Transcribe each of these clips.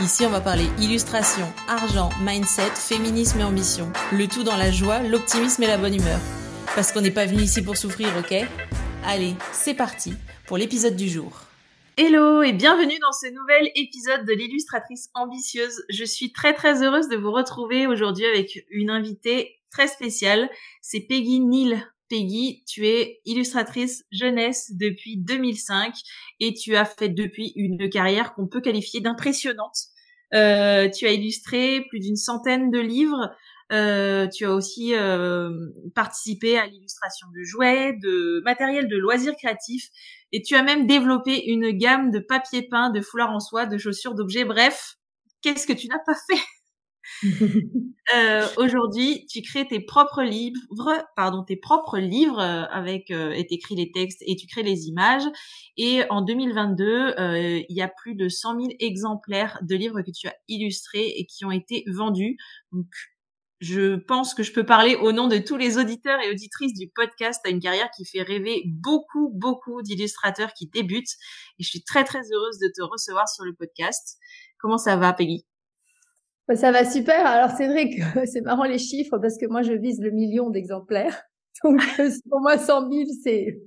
Ici, on va parler illustration, argent, mindset, féminisme et ambition. Le tout dans la joie, l'optimisme et la bonne humeur. Parce qu'on n'est pas venu ici pour souffrir, ok? Allez, c'est parti pour l'épisode du jour. Hello et bienvenue dans ce nouvel épisode de l'illustratrice ambitieuse. Je suis très très heureuse de vous retrouver aujourd'hui avec une invitée très spéciale. C'est Peggy Neal. Peggy, tu es illustratrice jeunesse depuis 2005 et tu as fait depuis une carrière qu'on peut qualifier d'impressionnante. Euh, tu as illustré plus d'une centaine de livres. Euh, tu as aussi euh, participé à l'illustration de jouets, de matériel de loisirs créatifs, et tu as même développé une gamme de papier peint, de foulards en soie, de chaussures, d'objets. Bref, qu'est-ce que tu n'as pas fait? euh, Aujourd'hui, tu crées tes propres livres, pardon, tes propres livres euh, avec euh, et t'écris les textes et tu crées les images. Et en 2022, euh, il y a plus de 100 000 exemplaires de livres que tu as illustrés et qui ont été vendus. Donc, je pense que je peux parler au nom de tous les auditeurs et auditrices du podcast à une carrière qui fait rêver beaucoup, beaucoup d'illustrateurs qui débutent. Et je suis très, très heureuse de te recevoir sur le podcast. Comment ça va, Peggy? Ça va super. Alors c'est vrai que c'est marrant les chiffres parce que moi je vise le million d'exemplaires. Donc pour moi 100 000 c'est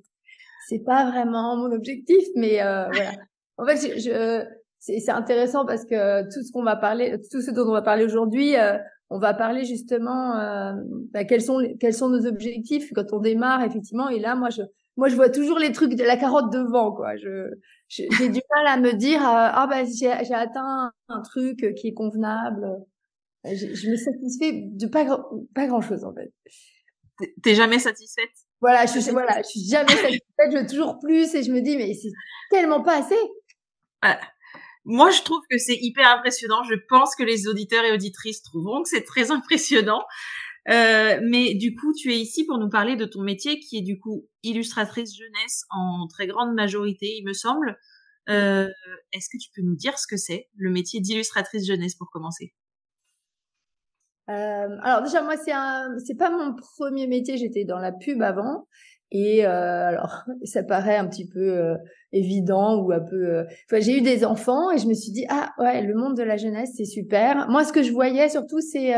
c'est pas vraiment mon objectif, mais euh, voilà. En fait, je, je c'est intéressant parce que tout ce qu'on va parler, tout ce dont on va parler aujourd'hui, euh, on va parler justement euh, bah, quels sont quels sont nos objectifs quand on démarre effectivement. Et là, moi je moi je vois toujours les trucs de la carotte devant quoi. Je j'ai du mal à me dire euh, ah bah j'ai atteint un truc qui est convenable. Je, je me satisfais de pas pas grand chose en fait. T'es jamais satisfaite? Voilà, je voilà, je suis jamais satisfaite. Je veux toujours plus et je me dis mais c'est tellement pas assez. Ah, moi, je trouve que c'est hyper impressionnant. Je pense que les auditeurs et auditrices trouveront que c'est très impressionnant. Euh, mais du coup, tu es ici pour nous parler de ton métier qui est du coup illustratrice jeunesse en très grande majorité, il me semble. Euh, Est-ce que tu peux nous dire ce que c'est le métier d'illustratrice jeunesse pour commencer? Euh, alors déjà moi c'est c'est pas mon premier métier j'étais dans la pub avant et euh, alors, ça paraît un petit peu euh, évident ou un peu. Euh, enfin, j'ai eu des enfants et je me suis dit ah ouais, le monde de la jeunesse c'est super. Moi, ce que je voyais surtout, c'est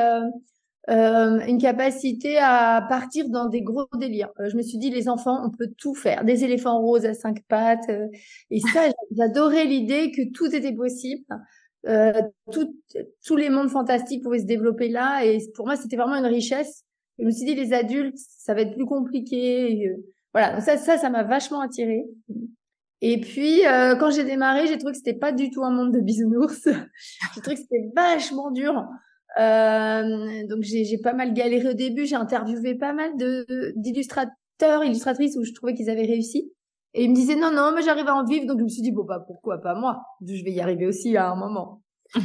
euh, une capacité à partir dans des gros délires. je me suis dit les enfants, on peut tout faire, des éléphants roses à cinq pattes. et ça, j'adorais l'idée que tout était possible. Tout, tous les mondes fantastiques pouvaient se développer là et pour moi c'était vraiment une richesse je me suis dit, les adultes, ça va être plus compliqué. voilà, donc ça, ça, ça m'a vachement attirée. Et puis, euh, quand j'ai démarré, j'ai trouvé que c'était pas du tout un monde de bisounours. j'ai trouvé que c'était vachement dur. Euh, donc, j'ai pas mal galéré au début. J'ai interviewé pas mal d'illustrateurs, illustratrices où je trouvais qu'ils avaient réussi. Et ils me disaient non, non, mais j'arrive à en vivre. Donc, je me suis dit, bon, bah, pourquoi pas moi? Je vais y arriver aussi à un moment.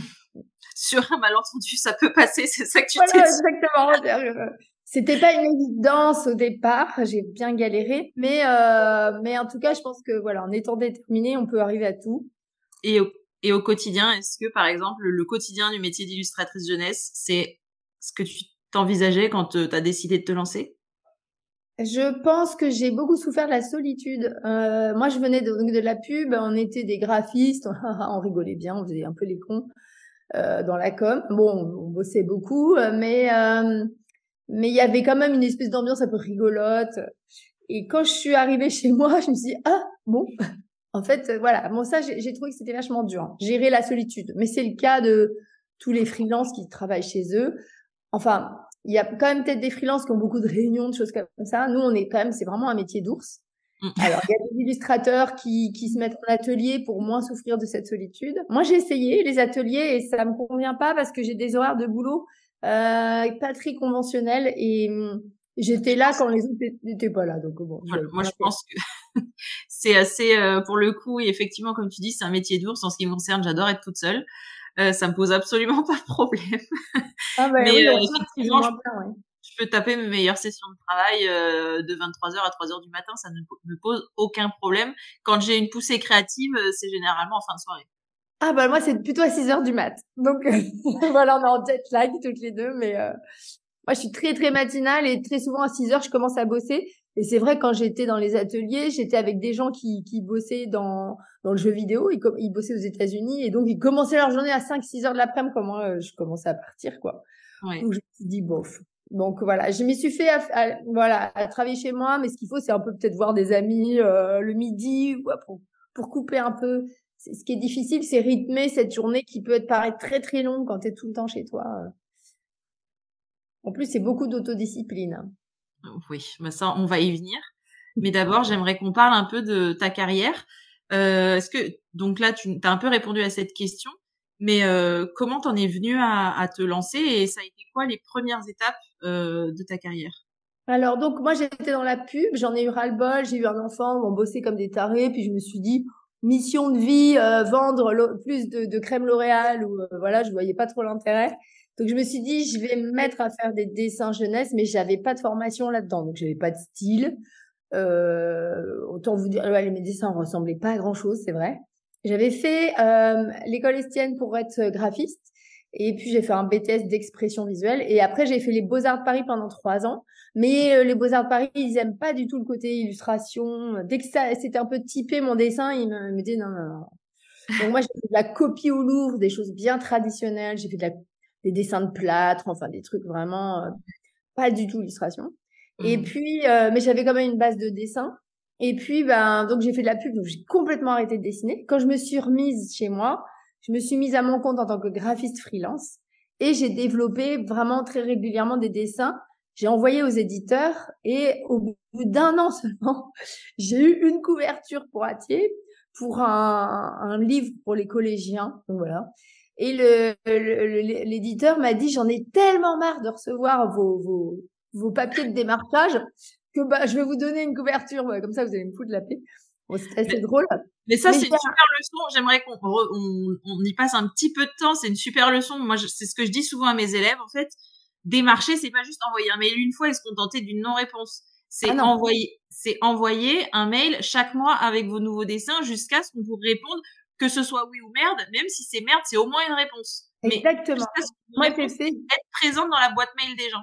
Sur un malentendu, ça peut passer, c'est ça que tu voilà, exactement. C'était pas une évidence au départ, j'ai bien galéré, mais euh, mais en tout cas, je pense que voilà, en étant déterminé, on peut arriver à tout. Et et au quotidien, est-ce que par exemple le quotidien du métier d'illustratrice jeunesse, c'est ce que tu t'envisageais quand euh, tu as décidé de te lancer? Je pense que j'ai beaucoup souffert de la solitude. Euh, moi, je venais de, la pub, on était des graphistes, on rigolait bien, on faisait un peu les cons euh, dans la com. Bon, on, bossait beaucoup, mais euh, mais il y avait quand même une espèce d'ambiance un peu rigolote. Et quand je suis arrivée chez moi, je me suis dit, ah, bon, en fait, voilà. Bon, ça, j'ai trouvé que c'était vachement dur. Hein. Gérer la solitude. Mais c'est le cas de tous les freelances qui travaillent chez eux. Enfin, il y a quand même peut-être des freelances qui ont beaucoup de réunions, de choses comme ça. Nous, on est quand même, c'est vraiment un métier d'ours. Mm. Alors, il y a des illustrateurs qui, qui se mettent en atelier pour moins souffrir de cette solitude. Moi, j'ai essayé les ateliers et ça me convient pas parce que j'ai des horaires de boulot euh, pas très conventionnel et hum, j'étais là quand les autres n'étaient pas là. Donc bon. moi, je pense que c'est assez, euh, pour le coup, et effectivement, comme tu dis, c'est un métier d'ours. En ce qui me concerne, j'adore être toute seule. Euh, ça me pose absolument pas de problème. Ah bah mais euh, effectivement, je, peux taper mes meilleures sessions de travail euh, de 23h à 3h du matin, ça ne me pose aucun problème. Quand j'ai une poussée créative, c'est généralement en fin de soirée. Ah bah moi c'est plutôt à 6 h du mat. Donc voilà, on est en jet lag toutes les deux, mais moi je suis très très matinale et très souvent à 6 heures je commence à bosser. Et c'est vrai, quand j'étais dans les ateliers, j'étais avec des gens qui, qui bossaient dans, dans le jeu vidéo, ils, ils bossaient aux États-Unis, et donc ils commençaient leur journée à 5-6 heures de l'après-midi, quand moi, je commençais à partir, quoi. Donc je me suis dit, bof. Donc voilà, je m'y suis fait à, voilà, à travailler chez moi, mais ce qu'il faut, c'est un peu peut-être voir des amis euh, le midi, ou pour, pour couper un peu. Ce qui est difficile, c'est rythmer cette journée qui peut être paraître très très longue quand tu es tout le temps chez toi. En plus, c'est beaucoup d'autodiscipline. Oui, bah ça, on va y venir. Mais d'abord, j'aimerais qu'on parle un peu de ta carrière. Euh, Est-ce que donc là, tu as un peu répondu à cette question, mais euh, comment t'en es venu à, à, te lancer et ça a été quoi les premières étapes euh, de ta carrière? Alors donc moi j'étais dans la pub, j'en ai eu ras le bol, j'ai eu un enfant, on bossait comme des tarés, puis je me suis dit mission de vie, euh, vendre plus de, de crème L'Oréal ou euh, voilà, je voyais pas trop l'intérêt. Donc je me suis dit, je vais me mettre à faire des dessins jeunesse, mais j'avais pas de formation là-dedans, donc j'avais pas de style. Euh, autant vous dire, ouais, mes dessins ressemblaient pas à grand-chose, c'est vrai. J'avais fait euh, l'école Estienne pour être graphiste, et puis j'ai fait un BTS d'expression visuelle, et après j'ai fait les Beaux Arts de Paris pendant trois ans. Mais euh, les Beaux Arts de Paris, ils aiment pas du tout le côté illustration. Dès que ça, c'était un peu typé mon dessin, ils me, me disaient non, non, non. Donc moi j'ai fait de la copie au Louvre, des choses bien traditionnelles. J'ai fait de la des dessins de plâtre, enfin des trucs vraiment euh, pas du tout illustration. Et mmh. puis, euh, mais j'avais quand même une base de dessin. Et puis, ben, donc j'ai fait de la pub, donc j'ai complètement arrêté de dessiner. Quand je me suis remise chez moi, je me suis mise à mon compte en tant que graphiste freelance et j'ai développé vraiment très régulièrement des dessins. J'ai envoyé aux éditeurs et au bout d'un an seulement, j'ai eu une couverture pour Atier pour un, un livre pour les collégiens. Donc voilà. Et l'éditeur le, m'a dit, j'en ai tellement marre de recevoir vos, vos, vos papiers de démarchage que bah, je vais vous donner une couverture. comme ça, vous allez me foutre la paix. c'est assez drôle. Mais ça, c'est une super leçon. J'aimerais qu'on on, on, y passe un petit peu de temps. C'est une super leçon. Moi, c'est ce que je dis souvent à mes élèves. En fait, démarcher, c'est pas juste envoyer un mail une fois et se contenter d'une non-réponse. C'est ah envoyer, c'est envoyer un mail chaque mois avec vos nouveaux dessins jusqu'à ce qu'on vous réponde que ce soit oui ou merde, même si c'est merde, c'est au moins une réponse. Exactement. Moi, fait. Être présente dans la boîte mail des gens.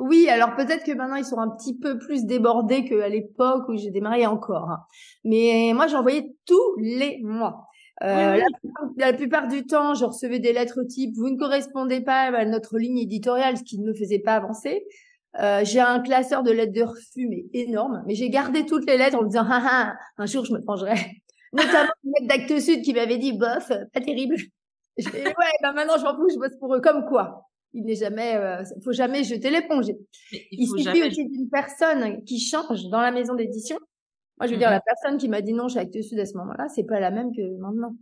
Oui, alors peut-être que maintenant ils sont un petit peu plus débordés qu'à l'époque où j'ai démarré encore. Hein. Mais moi, j'envoyais tous les mois. Euh, la, plupart, du temps, je recevais des lettres type vous ne correspondez pas à notre ligne éditoriale, ce qui ne me faisait pas avancer. Euh, j'ai un classeur de lettres de refus mais énorme, mais j'ai gardé toutes les lettres en me disant ah, ah, un jour je me pencherai notamment le mec d'Actes Sud qui m'avait dit bof, pas terrible. Je fais, ouais, ben maintenant je m'en fous, je bosse pour eux comme quoi? Il n'est jamais, euh, faut jamais jeter l'éponge. Il, suffit aussi d'une personne qui change dans la maison d'édition. Moi, je veux dire, la mhm. personne qui m'a dit non chez Actes Sud à ce moment-là, c'est pas la même que maintenant.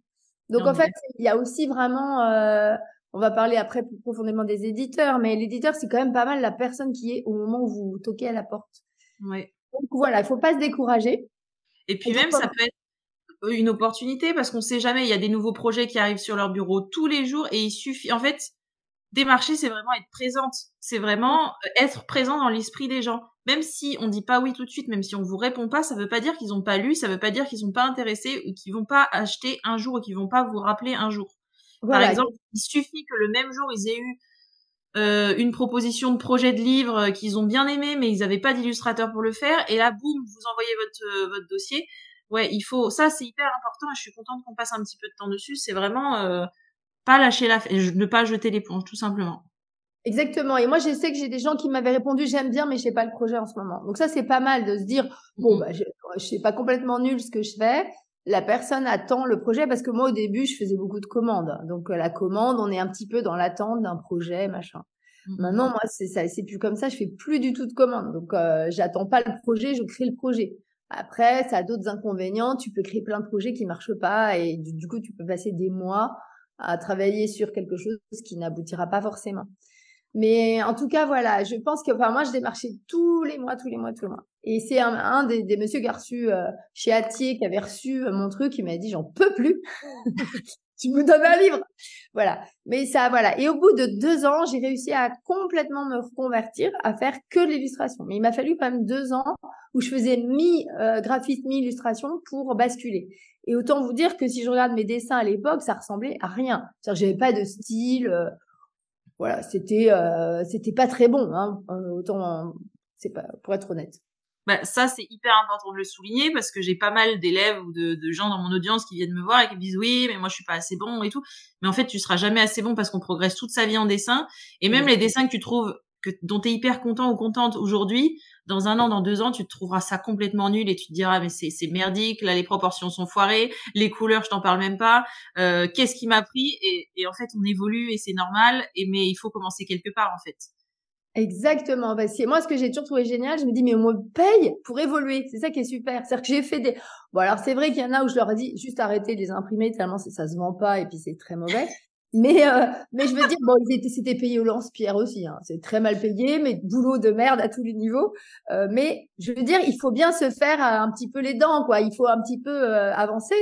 Donc en fait, il y a aussi vraiment, euh, on va parler après plus profondément des éditeurs, mais l'éditeur c'est quand même pas mal la personne qui est au moment où vous toquez à la porte. Oui. Donc voilà, il faut pas se décourager. Et puis même, ça peut être une opportunité parce qu'on sait jamais, il y a des nouveaux projets qui arrivent sur leur bureau tous les jours et il suffit, en fait, démarcher, c'est vraiment être présente. C'est vraiment euh, être présent dans l'esprit des gens. Même si on dit pas oui tout de suite, même si on vous répond pas, ça veut pas dire qu'ils ont pas lu, ça veut pas dire qu'ils sont pas intéressés ou qu'ils vont pas acheter un jour ou qu'ils vont pas vous rappeler un jour. Par exemple, il suffit que le même jour ils aient eu euh, une proposition de projet de livre euh, qu'ils ont bien aimé, mais ils n'avaient pas d'illustrateur pour le faire, et là, boum, vous envoyez votre, votre dossier ouais, il faut, ça c'est hyper important et je suis contente qu'on passe un petit peu de temps dessus. C'est vraiment euh, pas lâcher la, ne pas jeter l'éponge, tout simplement. Exactement. Et moi, je sais que j'ai des gens qui m'avaient répondu j'aime bien, mais je sais pas le projet en ce moment. Donc ça, c'est pas mal de se dire bon, bah, je, je sais pas complètement nul ce que je fais. La personne attend le projet parce que moi, au début, je faisais beaucoup de commandes. Donc euh, la commande, on est un petit peu dans l'attente d'un projet, machin. Maintenant, moi, c'est ça, c'est plus comme ça. Je fais plus du tout de commandes. Donc, euh, j'attends pas le projet, je crée le projet. Après, ça a d'autres inconvénients. Tu peux créer plein de projets qui marchent pas et du, coup, tu peux passer des mois à travailler sur quelque chose qui n'aboutira pas forcément. Mais en tout cas, voilà, je pense que, enfin, moi, je démarchais tous les mois, tous les mois, tous les mois. Et c'est un, des, des messieurs qui a reçu euh, chez Atier, qui avait reçu euh, mon truc, qui m'a dit, j'en peux plus. Tu me donnes un livre. Voilà. Mais ça, voilà. Et au bout de deux ans, j'ai réussi à complètement me reconvertir, à faire que l'illustration. Mais il m'a fallu quand même deux ans où je faisais mi euh, graphisme, mi illustration pour basculer. Et autant vous dire que si je regarde mes dessins à l'époque, ça ressemblait à rien. C'est-à-dire j'avais pas de style. Euh, voilà, c'était euh, c'était pas très bon. Hein, autant c'est pas pour être honnête. Bah, ça, c'est hyper important de le souligner parce que j'ai pas mal d'élèves ou de, de, gens dans mon audience qui viennent me voir et qui me disent oui, mais moi je suis pas assez bon et tout. Mais en fait, tu seras jamais assez bon parce qu'on progresse toute sa vie en dessin. Et même les dessins que tu trouves, que, dont tu es hyper content ou contente aujourd'hui, dans un an, dans deux ans, tu te trouveras ça complètement nul et tu te diras mais c'est, c'est merdique, là les proportions sont foirées, les couleurs je t'en parle même pas, euh, qu'est-ce qui m'a pris? Et, et en fait on évolue et c'est normal. Et mais il faut commencer quelque part en fait. Exactement. Bah, moi, ce que j'ai toujours trouvé génial, je me dis, mais on me paye pour évoluer. C'est ça qui est super. C'est-à-dire que j'ai fait des. Bon, alors c'est vrai qu'il y en a où je leur ai dit juste arrêter de les imprimer tellement ça se vend pas et puis c'est très mauvais. Mais euh, mais je veux dire, bon, ils étaient c'était payé au lance-pierre aussi. Hein. C'est très mal payé, mais boulot de merde à tous les niveaux. Euh, mais je veux dire, il faut bien se faire euh, un petit peu les dents, quoi. Il faut un petit peu euh, avancer.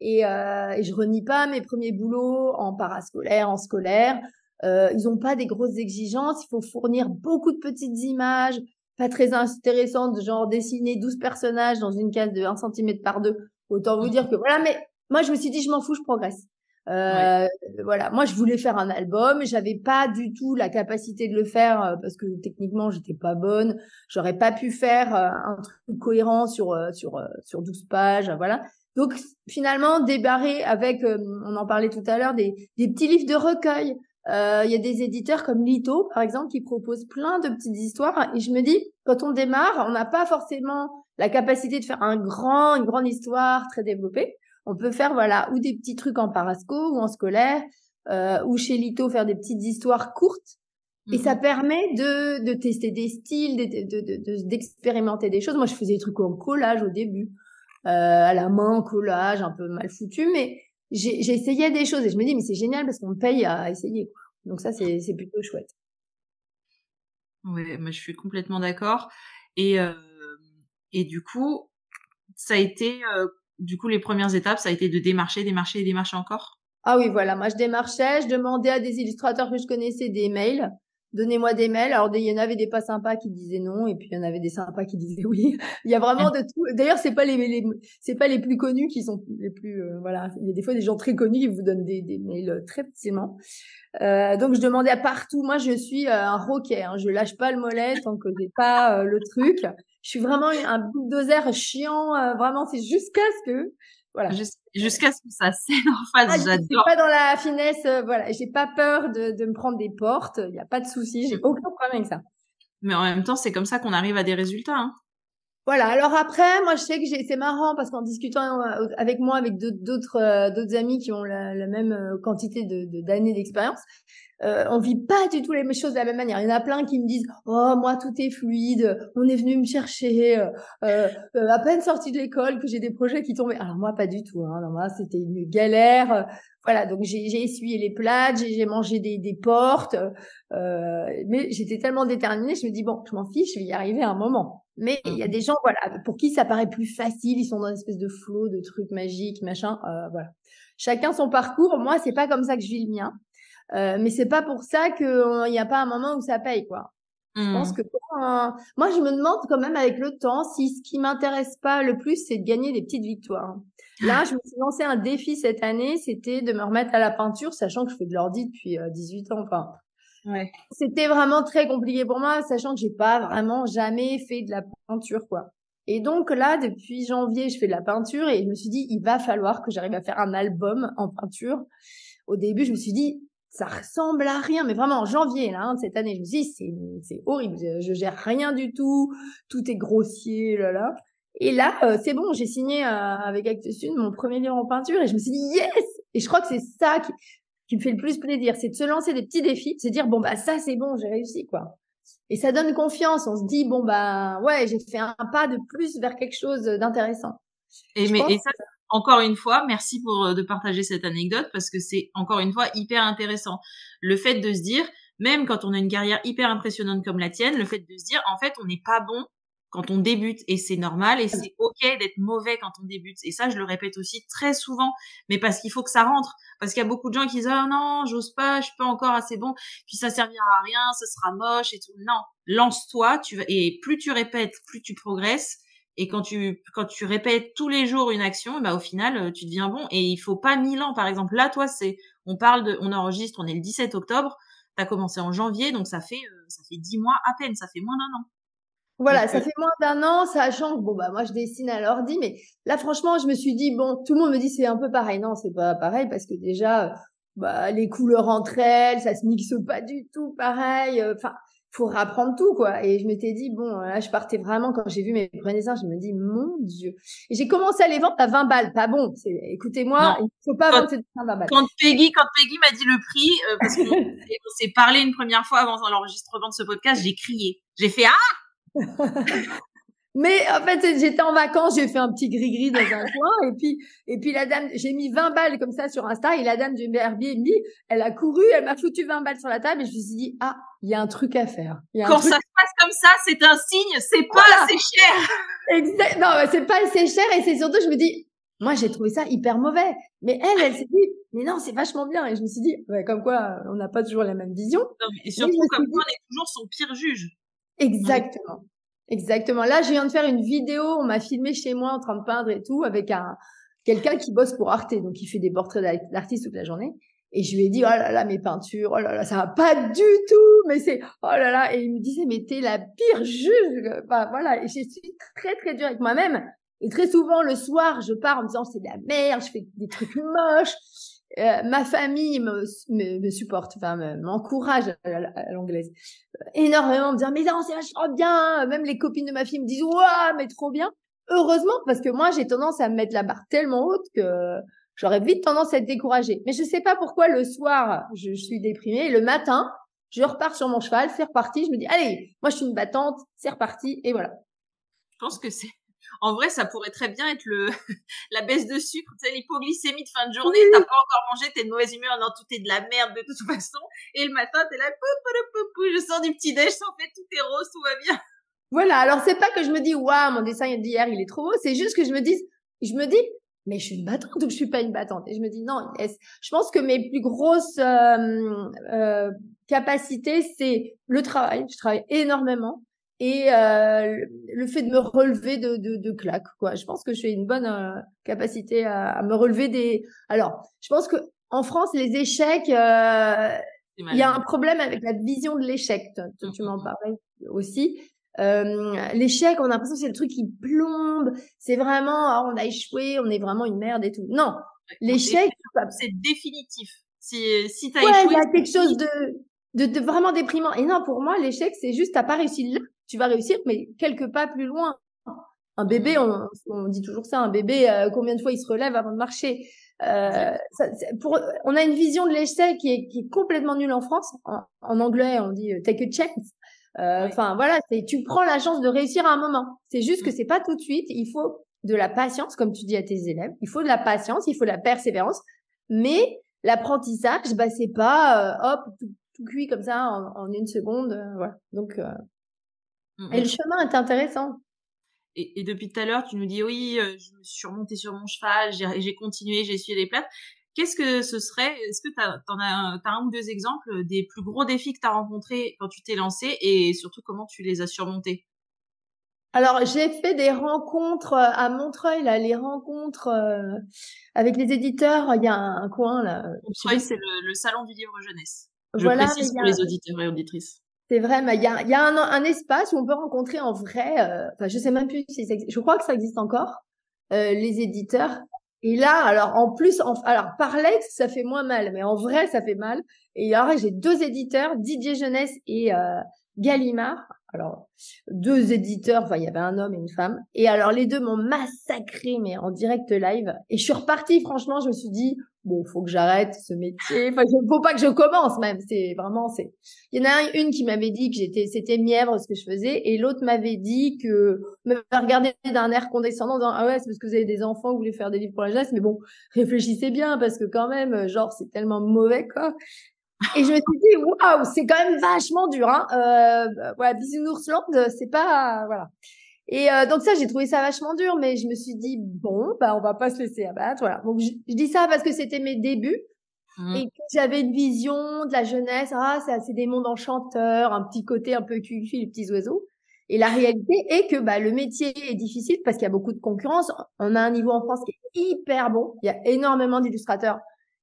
Et, euh, et je renie pas mes premiers boulots en parascolaire, en scolaire. Euh, ils n'ont pas des grosses exigences. Il faut fournir beaucoup de petites images, pas très intéressantes, genre dessiner 12 personnages dans une case de 1 cm par 2. Autant vous dire que voilà, mais moi je me suis dit je m'en fous, je progresse. Euh, Voilà, moi je voulais faire un album, j'avais pas du tout la capacité de le faire euh, parce que techniquement j'étais pas bonne, j'aurais pas pu faire euh, un truc cohérent sur euh, sur sur 12 pages, voilà. Donc finalement débarrer avec, on en parlait tout à l'heure, des, des petits livres de recueil euh, il y a des éditeurs comme Lito, par exemple, qui proposent plein de petites histoires. Et je me dis, quand on démarre, on n'a pas forcément la capacité de faire un grand, une grande histoire très développée. On peut faire, voilà, ou des petits trucs en parasco ou en scolaire, euh, ou chez Lito faire des petites histoires courtes. Et ça mhm. permet de, de tester des styles, d'expérimenter de, de, des choses. Moi, je faisais des trucs en collage au début, euh, à la main, en collage, un peu mal foutu, mais essayé des choses et je me dis mais c'est génial parce qu'on me paye à essayer quoi. Donc ça c'est c'est plutôt chouette. Oui, moi je suis complètement d'accord et euh, et du coup ça a été euh, du coup les premières étapes ça a été de démarcher, démarcher et démarcher encore? Ah oui voilà, moi je démarchais, je demandais à des illustrateurs que je connaissais des mails donnez-moi des mails. Alors, il y en avait des pas sympas qui disaient non, et puis il y en avait des sympas qui disaient oui. il y a vraiment de tout. D'ailleurs, c'est pas les, c'est pas les plus connus qui sont les plus, euh, voilà. Il y a des fois des gens très connus qui vous donnent des, des mails euh, très facilement. Euh, donc, je demandais à partout. Moi, je suis euh, un roquet. Hein. Je lâche pas le mollet tant que j'ai pas le truc. Je suis vraiment un bulldozer chiant. vraiment, c'est jusqu'à ce que voilà. Jusqu'à ce que ça scène en face, ah, j'adore. pas dans la finesse, euh, voilà. J'ai pas peur de, de me prendre des portes. Il y a pas de souci. J'ai aucun problème avec ça. Mais en même temps, c'est comme ça qu'on arrive à des résultats. Hein. Voilà. Alors après, moi, je sais que c'est marrant parce qu'en discutant euh, avec moi, avec d'autres, euh, d'autres amis qui ont la, même quantité de, d'années d'expérience, euh, on vit pas du tout les mêmes choses de la même manière. Il y en a plein qui me disent oh moi tout est fluide, on est venu me chercher euh, euh, euh à peine sorti de l'école que j'ai des projets qui tombaient. Alors moi pas du tout. Hein. Non, moi c'était une galère. Voilà donc j'ai essuyé les plates, j'ai mangé des, des portes, euh, mais j'étais tellement déterminée, je me dis bon je m'en fiche, je vais y arriver à un moment. Mais il y a mmh. des gens voilà pour qui ça paraît plus facile, ils sont dans une espèce de flot de trucs magiques machin. voilà. Chacun son parcours. Moi c'est pas comme ça que je vis le mien. Euh, mais c'est pas pour ça qu'il n'y a pas un moment où ça paye, quoi. Je pense mmh. que moi, je me demande quand même avec le temps si ce qui m'intéresse pas le plus, c'est de gagner des petites victoires. Là, je me suis lancé un défi cette année, c'était de me remettre à la peinture, sachant que je fais de l'ordi depuis 18 euh, ans. Enfin, ouais. c'était vraiment très compliqué pour moi, sachant que j'ai pas vraiment jamais fait de la peinture, quoi. Et donc là, depuis janvier, je fais de la peinture et je me suis dit, il va falloir que j'arrive à faire un album en peinture. Au début, je me suis dit, ça ressemble à rien, mais vraiment en janvier là, hein, de cette année, je me suis dit c'est horrible, je, gère rien du tout, tout est grossier là là. Et là, euh, c'est bon, j'ai signé euh, avec Actes Sud mon premier livre en peinture et je me suis dit yes. Et je crois que c'est ça qui, qui me fait le plus plaisir, c'est de se lancer des petits défis, de se dire bon bah ça c'est bon, j'ai réussi quoi. Et ça donne confiance, on se dit bon bah ouais, j'ai fait un pas de plus vers quelque chose d'intéressant. Et mais et ça encore une fois, merci pour euh, de partager cette anecdote parce que c'est encore une fois hyper intéressant. Le fait de se dire, même quand on a une carrière hyper impressionnante comme la tienne, le fait de se dire, en fait, on n'est pas bon quand on débute et c'est normal et c'est ok d'être mauvais quand on débute. Et ça je le répète aussi très souvent mais parce qu'il faut que ça rentre. Parce qu'il y a beaucoup de gens qui disent oh non j'ose pas je suis pas encore assez bon puis ça servira à rien ce sera moche et tout. Non lance-toi tu et plus tu répètes plus tu progresses et quand tu quand tu répètes tous les jours une action bah au final tu deviens bon. Et il faut pas mille ans par exemple là toi c'est on parle de on enregistre on est le 17 octobre tu as commencé en janvier donc ça fait euh, ça fait dix mois à peine ça fait moins d'un an voilà, ça fait moins d'un an, sachant que bon bah moi je dessine à l'ordi, mais là franchement je me suis dit bon tout le monde me dit c'est un peu pareil, non c'est pas pareil parce que déjà bah les couleurs entre elles, ça se mixe pas du tout pareil, euh, enfin faut rapprendre tout quoi. Et je m'étais dit bon là je partais vraiment quand j'ai vu mes premiers dessins, je me dis mon dieu. Et j'ai commencé à les vendre à 20 balles, pas bon. Écoutez-moi, il faut pas vendre à 20 balles. Quand Peggy quand Peggy m'a dit le prix euh, parce qu'on s'est parlé une première fois avant l'enregistrement de ce podcast, j'ai crié. J'ai fait ah Mais en fait, j'étais en vacances, j'ai fait un petit gris-gris dans un coin, et puis, et puis la dame, j'ai mis 20 balles comme ça sur Insta, et la dame du Airbnb, elle a couru, elle m'a foutu 20 balles sur la table, et je me suis dit, ah, il y a un truc à faire. Quand ça se passe comme ça, c'est un signe, c'est pas assez cher. Exact. Non, c'est pas assez cher, et c'est surtout, je me dis, moi, j'ai trouvé ça hyper mauvais. Mais elle, elle s'est dit, mais non, c'est vachement bien. Et je me suis dit, ouais, comme quoi, on n'a pas toujours la même vision. et surtout, comme quoi, on est toujours son pire juge. Exactement. Exactement. Là, je viens de faire une vidéo, on m'a filmé chez moi en train de peindre et tout avec un quelqu'un qui bosse pour Arte, donc il fait des portraits d'artistes toute la journée. Et je lui ai dit, oh là là, mes peintures, oh là là, ça va pas du tout, mais c'est, oh là là. Et il me disait, mais t'es la pire juge. Bah, voilà. Et je suis très, très dure avec moi-même. Et très souvent, le soir, je pars en me disant, c'est de la merde, je fais des trucs moches. Euh, ma famille me, me, me supporte, enfin m'encourage à, l'anglaise énormément, me dire mais non c'est vachement bien. Même les copines de ma fille me disent waouh mais trop bien. Heureusement parce que moi j'ai tendance à me mettre la barre tellement haute que j'aurais vite tendance à être découragée. Mais je sais pas pourquoi le soir je, je suis déprimée, et le matin je repars sur mon cheval, c'est reparti. Je me dis allez moi je suis une battante, c'est reparti et voilà. Je pense que c'est en vrai, ça pourrait très bien être le la baisse de sucre, tu sais, l'hypoglycémie de fin de journée. T'as pas encore mangé, t'es de mauvaise humeur, non, tout est de la merde de toute façon. Et le matin, t'es là, pou, pou, pou, je sors du petit déj, en fait, tout est rose, tout va bien. Voilà. Alors c'est pas que je me dis, waouh, mon dessin d'hier, il est trop beau. C'est juste que je me dis, je me dis, mais je suis une battante ou je suis pas une battante. Et je me dis, non, je pense que mes plus grosses euh, euh, capacités, c'est le travail. Je travaille énormément et euh, le fait de me relever de, de, de claques quoi. Je pense que j'ai une bonne euh, capacité à, à, me relever des alors je pense que en France les échecs euh, il y a un problème avec la vision de l'échec. Tu, tu m'en parlais aussi. Euh, l'échec on a l'impression que c'est le truc qui plombe. C'est vraiment oh, on a échoué on est vraiment une merde et tout. Non. L'échec c'est définitif. Si si t'as ouais, échoué il y a quelque chose de de, de, vraiment déprimant. Et non, pour moi, l'échec, c'est juste, t'as pas réussi. là, tu vas réussir, mais quelques pas plus loin. Un bébé, on, on dit toujours ça, un bébé, euh, combien de fois il se relève avant de marcher? Euh, ça, pour, On a une vision de l'échec qui est, qui est complètement nulle en France. En, anglais, on dit euh, take a chance. Enfin voilà, c'est tu prends la chance de réussir à un moment. C'est juste que mm. c'est pas tout de suite. Il faut de la patience, comme tu dis à tes élèves. Il faut de la patience, il faut de la persévérance. Mais l'apprentissage, bah c'est pas hop tout, tout, cuit comme ça en, en une seconde. voilà. Donc Mmh, et le mmh. chemin est intéressant. Et, et depuis tout à l'heure, tu nous dis oui, euh, je me suis remontée sur mon cheval, j'ai continué, j'ai essuyé les plates. Qu'est-ce que ce serait Est-ce que tu as, as, as, un ou deux exemples des plus gros défis que tu as rencontrés quand tu t'es lancé et surtout comment tu les as surmontés alors, j'ai fait des rencontres euh, à Montreuil, là, les rencontres euh, avec les éditeurs. Il y a un, coin là. Montreuil, c'est le, le, salon du livre jeunesse. Je voilà, précise pour les auditeurs et auditrices. C'est vrai, mais il y a, y a un, un, espace où on peut rencontrer en vrai, euh, enfin je sais même plus si ça je crois que ça existe encore, euh, les éditeurs. Et là, alors en plus, en, alors par lettre, ça fait moins mal, mais en vrai, ça fait mal. Et alors j'ai deux éditeurs, Didier Jeunesse et euh, Gallimard. Alors deux éditeurs, enfin il y avait un homme et une femme. Et alors les deux m'ont massacré, mais en direct live. Et je suis repartie, franchement, je me suis dit, bon, faut que j'arrête ce métier. Enfin, il faut pas que je commence même. C'est vraiment, c'est. Il y en a une qui m'avait dit que j'étais, c'était mièvre ce que je faisais, et l'autre m'avait dit que me regardait d'un air condescendant, en disant ah ouais, c'est parce que vous avez des enfants, vous voulez faire des livres pour la jeunesse, mais bon, réfléchissez bien parce que quand même, genre, c'est tellement mauvais quoi. Et je me suis dit waouh, c'est quand même vachement dur. Hein. Euh, voilà, Bisounours c'est pas voilà. Et euh, donc ça, j'ai trouvé ça vachement dur, mais je me suis dit bon, bah on va pas se laisser abattre, voilà. Donc je, dis ça parce que c'était mes débuts mmh. et que j'avais une vision de la jeunesse. Ah, c'est des mondes enchanteurs, un petit côté un peu cucu, les petits oiseaux. Et la réalité est que bah, le métier est difficile parce qu'il y a beaucoup de concurrence. On a un niveau en France qui est hyper bon. Il y a énormément d'illustrateurs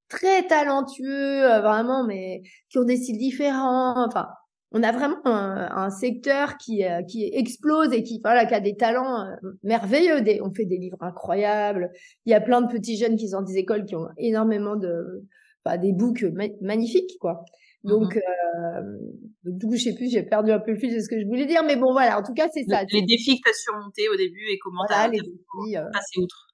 très talentueux, euh, vraiment, mais qui ont des styles différents. Enfin, on a vraiment un, secteur qui euh, qui explose et qui voilà qui a des talents euh, merveilleux. Des, on fait des livres incroyables. Il y a plein de petits jeunes qui sont des écoles qui ont énormément de bah, des books magnifiques quoi. Donc, mmh euh, donc du coup, je sais plus, j'ai perdu un peu le fil de ce que je voulais dire, mais bon voilà. En tout cas, c'est ça. Les défis que tu as surmontés au début et comment voilà, tu as passé outre.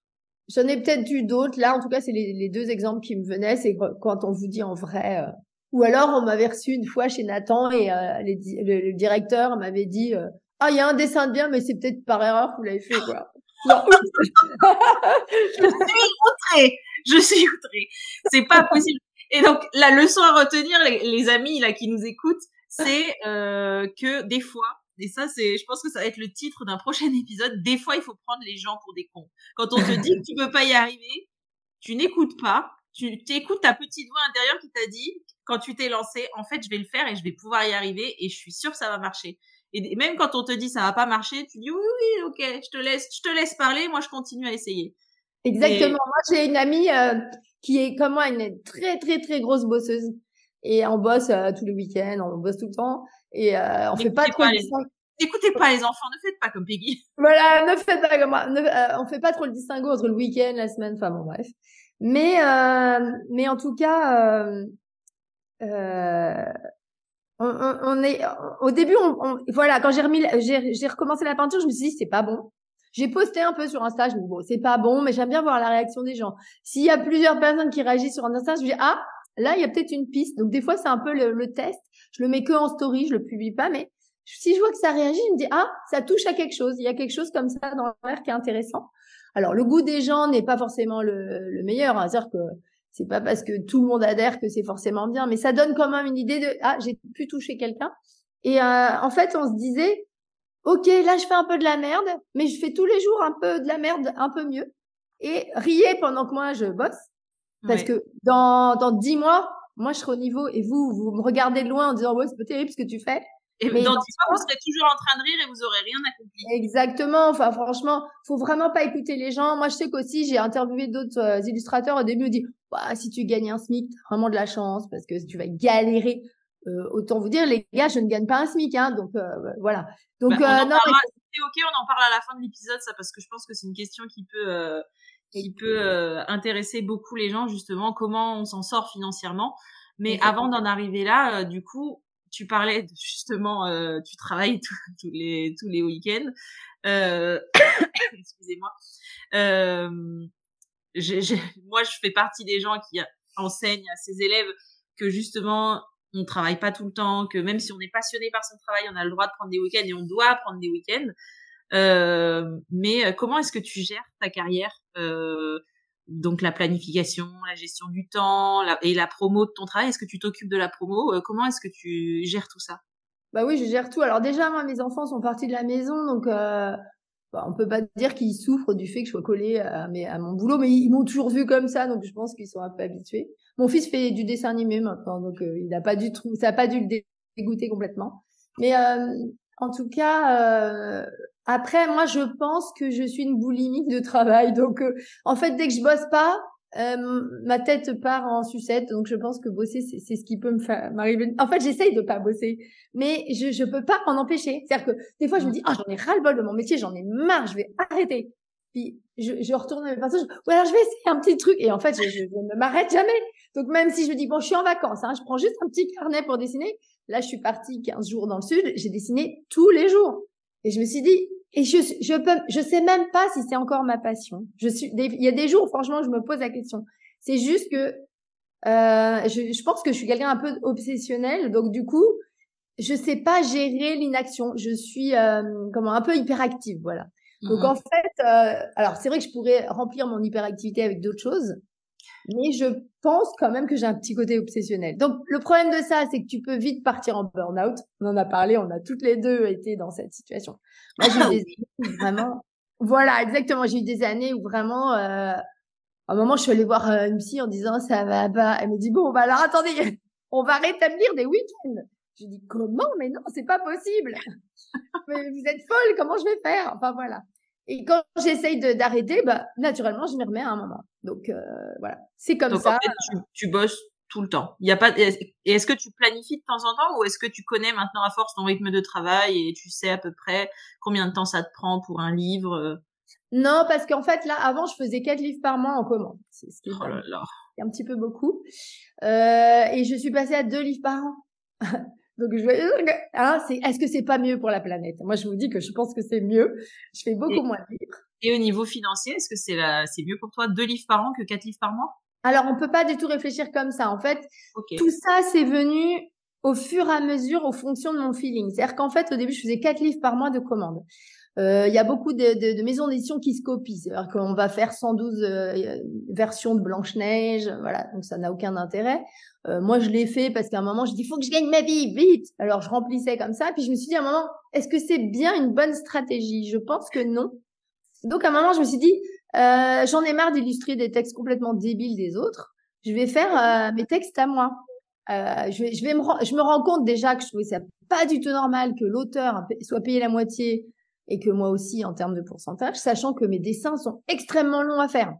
J'en ai peut-être eu d'autres. Là, en tout cas, c'est les, les, deux exemples qui me venaient. C'est quand on vous dit en vrai, ou alors, on m'avait reçu une fois chez Nathan et euh, le, directeur m'avait dit euh, Ah, il y a un dessin de bien, mais c'est peut-être par erreur que vous l'avez fait, quoi. je suis outrée. Je suis outrée. C'est pas possible. Et donc, la leçon à retenir, les, amis là qui nous écoutent, c'est euh, que des fois, et ça, c'est, je pense que ça va être le titre d'un prochain épisode. Des fois, il faut prendre les gens pour des cons. Quand on te dit que tu peux pas y arriver, tu n'écoutes pas. Tu t'écoutes ta petite voix intérieure qui t'a dit quand tu t'es lancé, en fait, je vais le faire et je vais pouvoir y arriver et je suis sûre que ça va marcher. Et même quand on te dit ça va pas marcher, tu dis oui, oui, ok, je te laisse, je te laisse parler, moi je continue à essayer. Exactement. Moi, j'ai une amie euh, qui est comme moi une très très très grosse bosseuse et on bosse euh, tous les week-ends, on bosse tout le temps et euh, on fait pas trop. les... Écoutez pas les enfants, ne faites pas comme Peggy. Voilà, ne faites pas comme moi. on fait pas trop le distinguo entre le week-end, la semaine, enfin bon bref. Mais mais en tout cas, euh, on, on, est au début, on, voilà, quand j'ai remis, j'ai recommencé la peinture, je me suis dit c'est pas bon. J'ai posté un peu sur Insta, je me dis bon c'est pas bon, mais j'aime bien voir la réaction des gens. S'il y a plusieurs personnes qui réagissent sur Insta, je me dis ah là il y a peut-être une piste. Donc des fois c'est un peu le, le, test. Je le mets que en story, je le publie pas, mais si je vois que ça réagit, je me dis ah ça touche à quelque chose. Il y a quelque chose comme ça dans l'air qui est intéressant. Alors le goût des gens n'est pas forcément le, le meilleur, hein, c'est-à-dire que c'est pas parce que tout le monde adhère que c'est forcément bien, mais ça donne quand même une idée de ah j'ai pu toucher quelqu'un. Et euh, en fait, on se disait ok là je fais un peu de la merde, mais je fais tous les jours un peu de la merde, un peu mieux. Et riez pendant que moi je bosse, parce que dans dans dix mois, moi je serai au niveau et vous vous me regardez de loin en disant ouais c'est pas terrible ce que tu fais. Et mais dans dix mois, vous serez toujours en train de rire et vous aurez rien accompli. Exactement. Enfin, franchement, faut vraiment pas écouter les gens. Moi, je sais qu'aussi, j'ai interviewé d'autres euh, illustrateurs. Au début, on dit, bah, si tu gagnes un SMIC, t'as vraiment de la chance parce que tu vas galérer. Euh, autant vous dire, les gars, je ne gagne pas un SMIC, hein. Donc, euh, voilà. Donc, bah, non, c'est ok, on en parle à la fin de l'épisode, ça, parce que je pense que c'est une question qui peut, qui peut intéresser beaucoup les gens, justement, comment on s'en sort financièrement. Mais avant d'en arriver là, du coup, tu parlais justement, euh, tu travailles tous les tous les week-ends. Euh, excusez-moi. Euh, moi, je fais partie des gens qui enseignent à ses élèves que justement, on travaille pas tout le temps, que même si on est passionné par son travail, on a le droit de prendre des week-ends et on doit prendre des week-ends. Mais comment est-ce que tu gères ta carrière donc la planification, la gestion du temps et la promo de ton travail. Est-ce que tu t'occupes de la promo euh, Comment est-ce que tu gères tout ça? Bah oui, je gère tout. Alors déjà, moi, mes enfants sont partis de la maison, donc euh, bah, on peut pas dire qu'ils souffrent du fait que je sois collée à, mes, à mon boulot, mais ils m'ont toujours vu comme ça, donc je pense qu'ils sont un peu habitués. Mon fils fait du dessin animé maintenant, donc euh, il n'a pas dû ça a pas dû le dégoûter complètement. Mais euh, en tout cas, après, moi, je pense que je suis une boulimique de travail. Donc, euh, en fait, dès que je bosse pas, euh, ma tête part en sucette. Donc, je pense que bosser, c'est ce qui peut me faire m'arriver. En fait, j'essaye de pas bosser, mais je je peux pas m'en empêcher. C'est-à-dire que des fois, je me dis, ah, j'en ai ras le bol de mon métier, j'en ai marre, je vais arrêter. Puis je, je retourne à mes passages, ou alors je vais essayer un petit truc. Et en fait, je, je, ne m'arrête jamais. Donc, même si je me dis, bon, je suis en vacances, hein, je prends juste un petit carnet pour dessiner. Là, je suis partie 15 jours dans le sud, j'ai dessiné tous les jours. Et je me suis dit, et je je peux je sais même pas si c'est encore ma passion. Je suis il y a des jours franchement je me pose la question. C'est juste que euh, je, je pense que je suis quelqu'un un peu obsessionnel donc du coup je sais pas gérer l'inaction. Je suis euh, comment un peu hyperactive voilà. Donc mmh en fait euh, alors c'est vrai que je pourrais remplir mon hyperactivité avec d'autres choses. Mais je pense quand même que j'ai un petit côté obsessionnel. Donc le problème de ça, c'est que tu peux vite partir en burn-out. On en a parlé, on a toutes les deux été dans cette situation. Moi, j'ai eu des années vraiment, voilà, exactement. J'ai eu des années où vraiment, euh, à un moment, je suis allée voir euh, une psy en disant ça va pas. Elle me dit bon, bah alors attendez, on va rétablir des week-ends. Je dis comment? Mais non, c'est pas possible. mais vous êtes folle, comment je vais faire? Enfin voilà. Et quand j'essaye d'arrêter, bah, naturellement, je m'y remets à un moment. Donc, euh, voilà. C'est comme ça. En fait, tu, tu, bosses tout le temps. Il y a pas, et est-ce que tu planifies de temps en temps ou est-ce que tu connais maintenant à force ton rythme de travail et tu sais à peu près combien de temps ça te prend pour un livre? Euh? Non, parce qu'en fait, là, avant, je faisais quatre livres par mois en commande. C'est ce qui est, oh là là. un petit peu beaucoup. Euh, et je suis passée à deux livres par an. Donc je hein, c'est est-ce que c'est pas mieux pour la planète? Moi je vous dis que je pense que c'est mieux. Je fais beaucoup moins de livres. Et au niveau financier, est-ce que c'est la... c'est mieux pour toi deux livres par an que quatre livres par mois? Alors on peut pas du tout réfléchir comme ça. En fait, tout ça c'est venu au fur et à mesure, aux fonctions de mon feeling. C'est-à-dire qu'en fait au début je faisais quatre livres par mois de commandes. Euh, il y a beaucoup de, de, de maisons d'édition qui se copient. C'est-à-dire qu'on va faire 112 euh, versions de Blanche-Neige. Voilà, donc ça n'a aucun intérêt. Euh, moi, je l'ai fait parce qu'à un moment, je dis, faut que je gagne ma vie, vite. Alors, je remplissais comme ça. Puis, je me suis dit à un moment, est-ce que c'est bien une bonne stratégie? Je pense que non. Donc, à un moment, je me suis dit, euh, j'en ai marre d'illustrer des textes complètement débiles des autres. Je vais faire euh, mes textes à moi. Euh, je vais, je vais me, je me rends compte déjà que je trouvais ça pas du tout normal que l'auteur soit payé la moitié et que moi aussi en termes de pourcentage, sachant que mes dessins sont extrêmement longs à faire.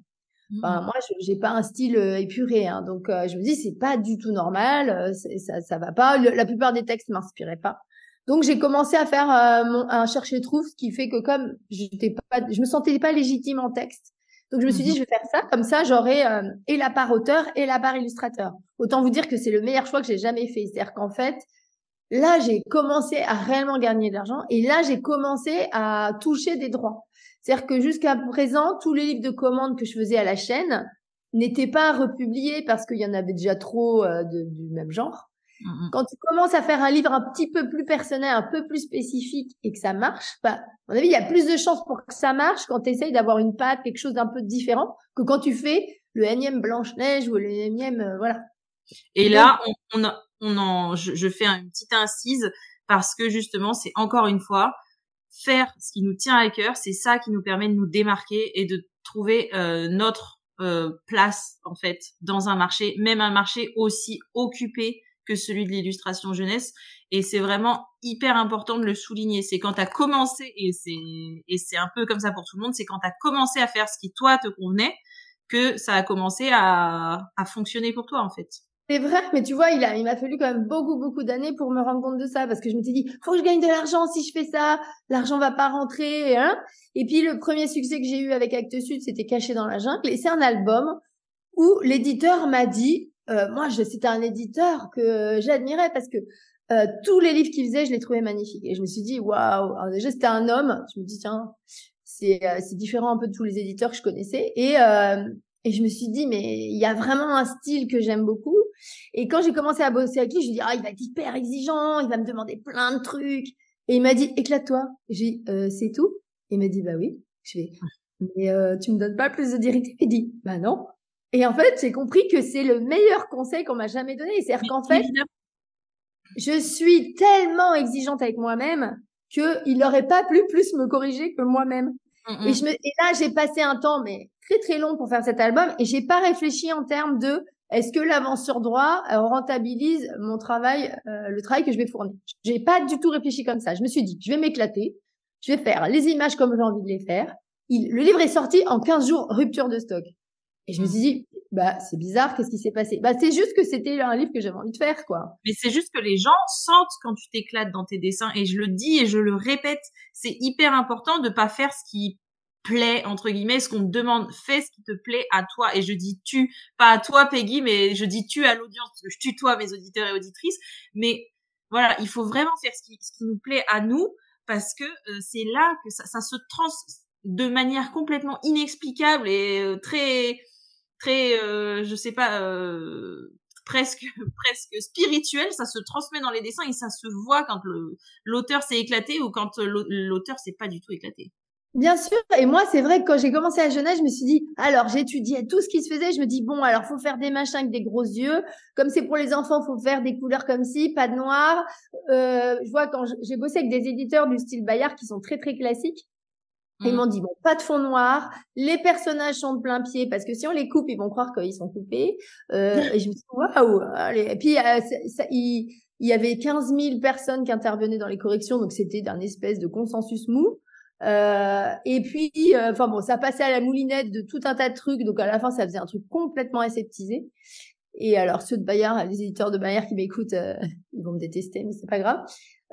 Enfin, mmh. moi, je j'ai pas un style euh, épuré, hein, donc euh, je me dis c'est pas du tout normal, euh, ça ça va pas. la plupart des textes m'inspiraient pas, donc j'ai commencé à faire mon, un chercher trouve, ce qui fait que comme j'étais pas, je me sentais pas légitime en texte, donc je me suis dit mmh je vais faire ça, comme ça j'aurai et la part auteur et la part illustrateur. Autant vous dire que c'est le meilleur choix que j'ai jamais fait, c'est-à-dire qu'en fait là j'ai commencé à réellement gagner de l'argent et là j'ai commencé à toucher des droits. C'est-à-dire que jusqu'à présent, tous les livres de commandes que je faisais à la chaîne n'étaient pas republiés parce qu'il y en avait déjà trop euh, du même genre. Mm-hmm. Quand tu commences à faire un livre un petit peu plus personnel, un peu plus spécifique et que ça marche, bah, à mon avis, il y a plus de chances pour que ça marche quand tu essayes d'avoir une patte, quelque chose d'un peu différent, que quand tu fais le énième Blanche-Neige ou le énième, euh, voilà. Et là, on, on, on en, je, je fais une petite incise parce que justement, c'est encore une fois, faire ce qui nous tient à cœur, c'est ça qui nous permet de nous démarquer et de trouver euh, notre euh, place en fait dans un marché, même un marché aussi occupé que celui de l'illustration jeunesse. Et c'est vraiment hyper important de le souligner. C'est quand tu as commencé, et c'est et c'est un peu comme ça pour tout le monde, c'est quand tu as commencé à faire ce qui toi te convenait que ça a commencé à, à fonctionner pour toi en fait. C'est vrai, mais tu vois, il a, il m'a fallu quand même beaucoup, beaucoup d'années pour me rendre compte de ça, parce que je me suis dit, faut que je gagne de l'argent si je fais ça, l'argent va pas rentrer, hein. Et puis le premier succès que j'ai eu avec Actes Sud, c'était Caché dans la jungle, et c'est un album où l'éditeur m'a dit, euh, moi, c'était un éditeur que j'admirais parce que euh, tous les livres qu'il faisait, je les trouvais magnifiques, et je me suis dit, waouh, déjà c'était un homme, je me dis tiens, c'est, euh, c'est différent un peu de tous les éditeurs que je connaissais, et euh, et je me suis dit, mais il y a vraiment un style que j'aime beaucoup. Et quand j'ai commencé à bosser avec lui, je lui ai dit, ah, il va être hyper exigeant, il va me demander plein de trucs. Et il m'a dit, éclate-toi. J'ai dit, euh, c'est tout Il m'a dit, bah oui. Je vais, mais euh, tu me donnes pas plus de directives Il dit, bah non. Et en fait, j'ai compris que c'est le meilleur conseil qu'on m'a jamais donné. C'est-à-dire qu'en fait, je suis tellement exigeante avec moi-même qu'il n'aurait pas pu plus me corriger que moi-même. Et, je me, et là, j'ai passé un temps, mais très très long pour faire cet album, et j'ai pas réfléchi en termes de est-ce que l'avance sur droit euh, rentabilise mon travail, euh, le travail que je vais fournir? J'ai pas du tout réfléchi comme ça. Je me suis dit, je vais m'éclater, je vais faire les images comme j'ai envie de les faire. Il, le livre est sorti en 15 jours, rupture de stock. Et je me suis dit, bah c'est bizarre, qu'est-ce qui s'est passé? Bah c'est juste que c'était un livre que j'avais envie de faire, quoi. Mais c'est juste que les gens sentent quand tu t'éclates dans tes dessins, et je le dis et je le répète, c'est hyper important de pas faire ce qui plaît entre guillemets ce qu'on te demande fais ce qui te plaît à toi. Et je dis tu pas à toi Peggy mais je dis tu à l'audience parce que je tutoie mes auditeurs et auditrices. Mais voilà il faut vraiment faire ce qui, ce qui nous plaît à nous parce que euh, c'est là que ça, ça, se trans de manière complètement inexplicable et euh, très très euh, je sais pas euh, presque presque spirituel. Ça se transmet dans les dessins et ça se voit quand l'auteur s'est éclaté ou quand l'auteur s'est pas du tout éclaté Bien sûr. Et moi, c'est vrai que quand j'ai commencé à Genève, je me suis dit, alors j'étudiais tout ce qui se faisait. Je me dis, bon, alors faut faire des machins avec des gros yeux. Comme c'est pour les enfants, faut faire des couleurs comme ci, pas de noir. Euh, je vois quand j'ai bossé avec des éditeurs du style Bayard qui sont très très classiques. Ils mmh. m'ont dit bon, pas de fond noir, les personnages sont de plein pied parce que si on les coupe, ils vont croire qu'ils sont coupés. Euh, et je me suis dit waouh. Et puis euh, ça, il, il, y avait 15 000 personnes qui intervenaient dans les corrections, donc c'était d'un espèce de consensus mou. Euh, et puis, euh, enfin bon, ça passait à la moulinette de tout un tas de trucs, donc à la fin, ça faisait un truc complètement aseptisé. Et alors ceux de Bayard, les éditeurs de Bayard qui m'écoutent, euh, ils vont me détester, mais c'est pas grave.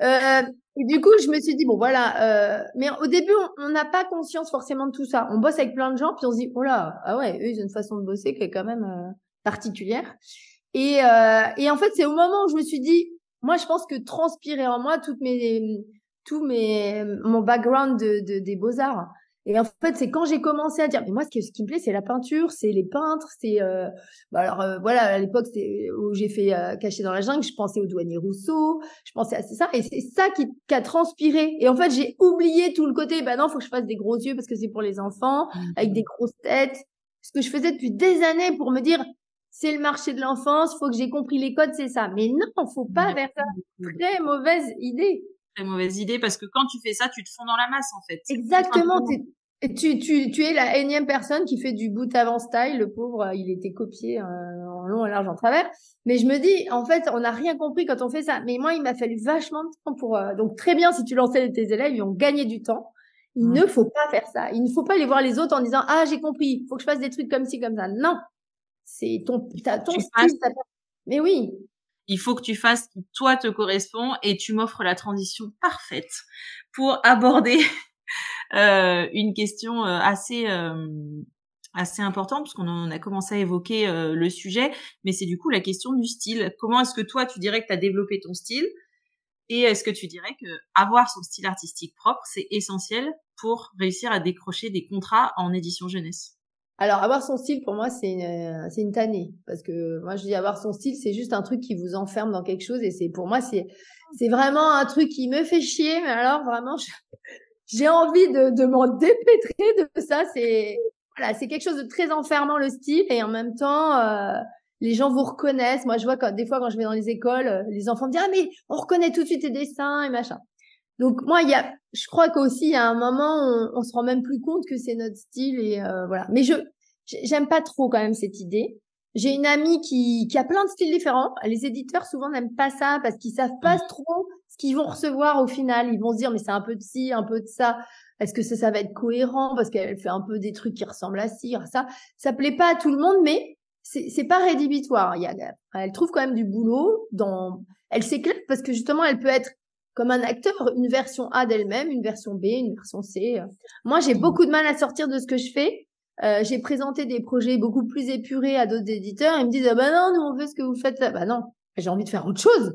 et du coup, je me suis dit bon voilà, mais au début, on n'a pas conscience forcément de tout ça. On bosse avec plein de gens, puis on se dit oh là, ah ouais, eux ils ont une façon de bosser qui est quand même particulière. Et, et en fait, c'est au moment où je me suis dit, moi, je pense que transpirer en moi toutes mes tout mes, mon background de, de des beaux-arts. Et en fait, c'est quand j'ai commencé à dire, mais moi, ce qui, ce qui me plaît, c'est la peinture, c'est les peintres, c'est, euh... bah alors euh, voilà, à l'époque, où j'ai fait euh, Cacher dans la jungle, je pensais au douanier Rousseau, je pensais à ça, et c'est ça qui, qui, a transpiré. Et en fait, j'ai oublié tout le côté, bah non, faut que je fasse des gros yeux parce que c'est pour les enfants, mmh. avec des grosses têtes. Ce que je faisais depuis des années pour me dire, c'est le marché de l'enfance, faut que j'ai compris les codes, c'est ça. Mais non, faut pas vers ça. Très mauvaise idée très mauvaise idée parce que quand tu fais ça, tu te fonds dans la masse en fait. Exactement. Tu, tu, tu es la énième personne qui fait du bout avant style. Le pauvre, il était copié euh, en long, en large, en travers. Mais je me dis, en fait, on n'a rien compris quand on fait ça. Mais moi, il m'a fallu vachement de temps pour. Euh, donc très bien, si tu lançais tes élèves, ils ont gagné du temps. Il ne faut pas faire ça. Il ne faut pas aller voir les autres en disant ah j'ai compris, il faut que je fasse des trucs comme ci comme ça. Non, c'est ton, ton style. Mais oui, il faut que tu fasses qui toi te correspond et tu m'offres la transition parfaite pour aborder euh, une question euh, assez euh, assez importante parce qu'on a commencé à évoquer le sujet, mais c'est du coup la question du style. Comment est-ce que toi tu dirais que tu as développé ton style? Et est-ce que tu dirais que avoir son style artistique propre c'est essentiel pour réussir à décrocher des contrats en édition jeunesse? Alors, avoir son style, pour moi, c'est une, c'est une tannée. Parce que moi, je dis avoir son style, c'est juste un truc qui vous enferme dans quelque chose. Et c'est, pour moi, c'est, c'est vraiment un truc qui me fait chier. Mais alors, vraiment, j'ai envie de, de m'en dépêtrer de ça. C'est, voilà, c'est quelque chose de très enfermant, le style. Et en même temps, euh, les gens vous reconnaissent. Moi, je vois quand, des fois, quand je vais dans les écoles, euh, les enfants me disent, ah, mais on reconnaît tout de suite tes dessins et machin. Donc moi, il y a, je crois qu'aussi il y a un moment, on, on se rend même plus compte que c'est notre style et euh, voilà. Mais je, j'aime pas trop quand même cette idée. J'ai une amie qui, qui a plein de styles différents. Les éditeurs souvent n'aiment pas ça parce qu'ils savent pas mmh. trop ce qu'ils vont recevoir au final. Ils vont se dire mais c'est un peu de ci, un peu de ça. Est-ce que ça, ça va être cohérent parce qu'elle fait un peu des trucs qui ressemblent à ci, à ça? Ça plaît pas à tout le monde, mais c'est, c'est pas rédhibitoire. Il y a, elle trouve quand même du boulot dans, elle s'éclate parce que justement elle peut être comme un acteur, une version A d'elle-même, une version B, une version C. Moi, j'ai beaucoup de mal à sortir de ce que je fais. Euh, j'ai présenté des projets beaucoup plus épurés à d'autres éditeurs. Ils me disent, ah bah non, nous, on veut ce que vous faites. Bah non, j'ai envie de faire autre chose.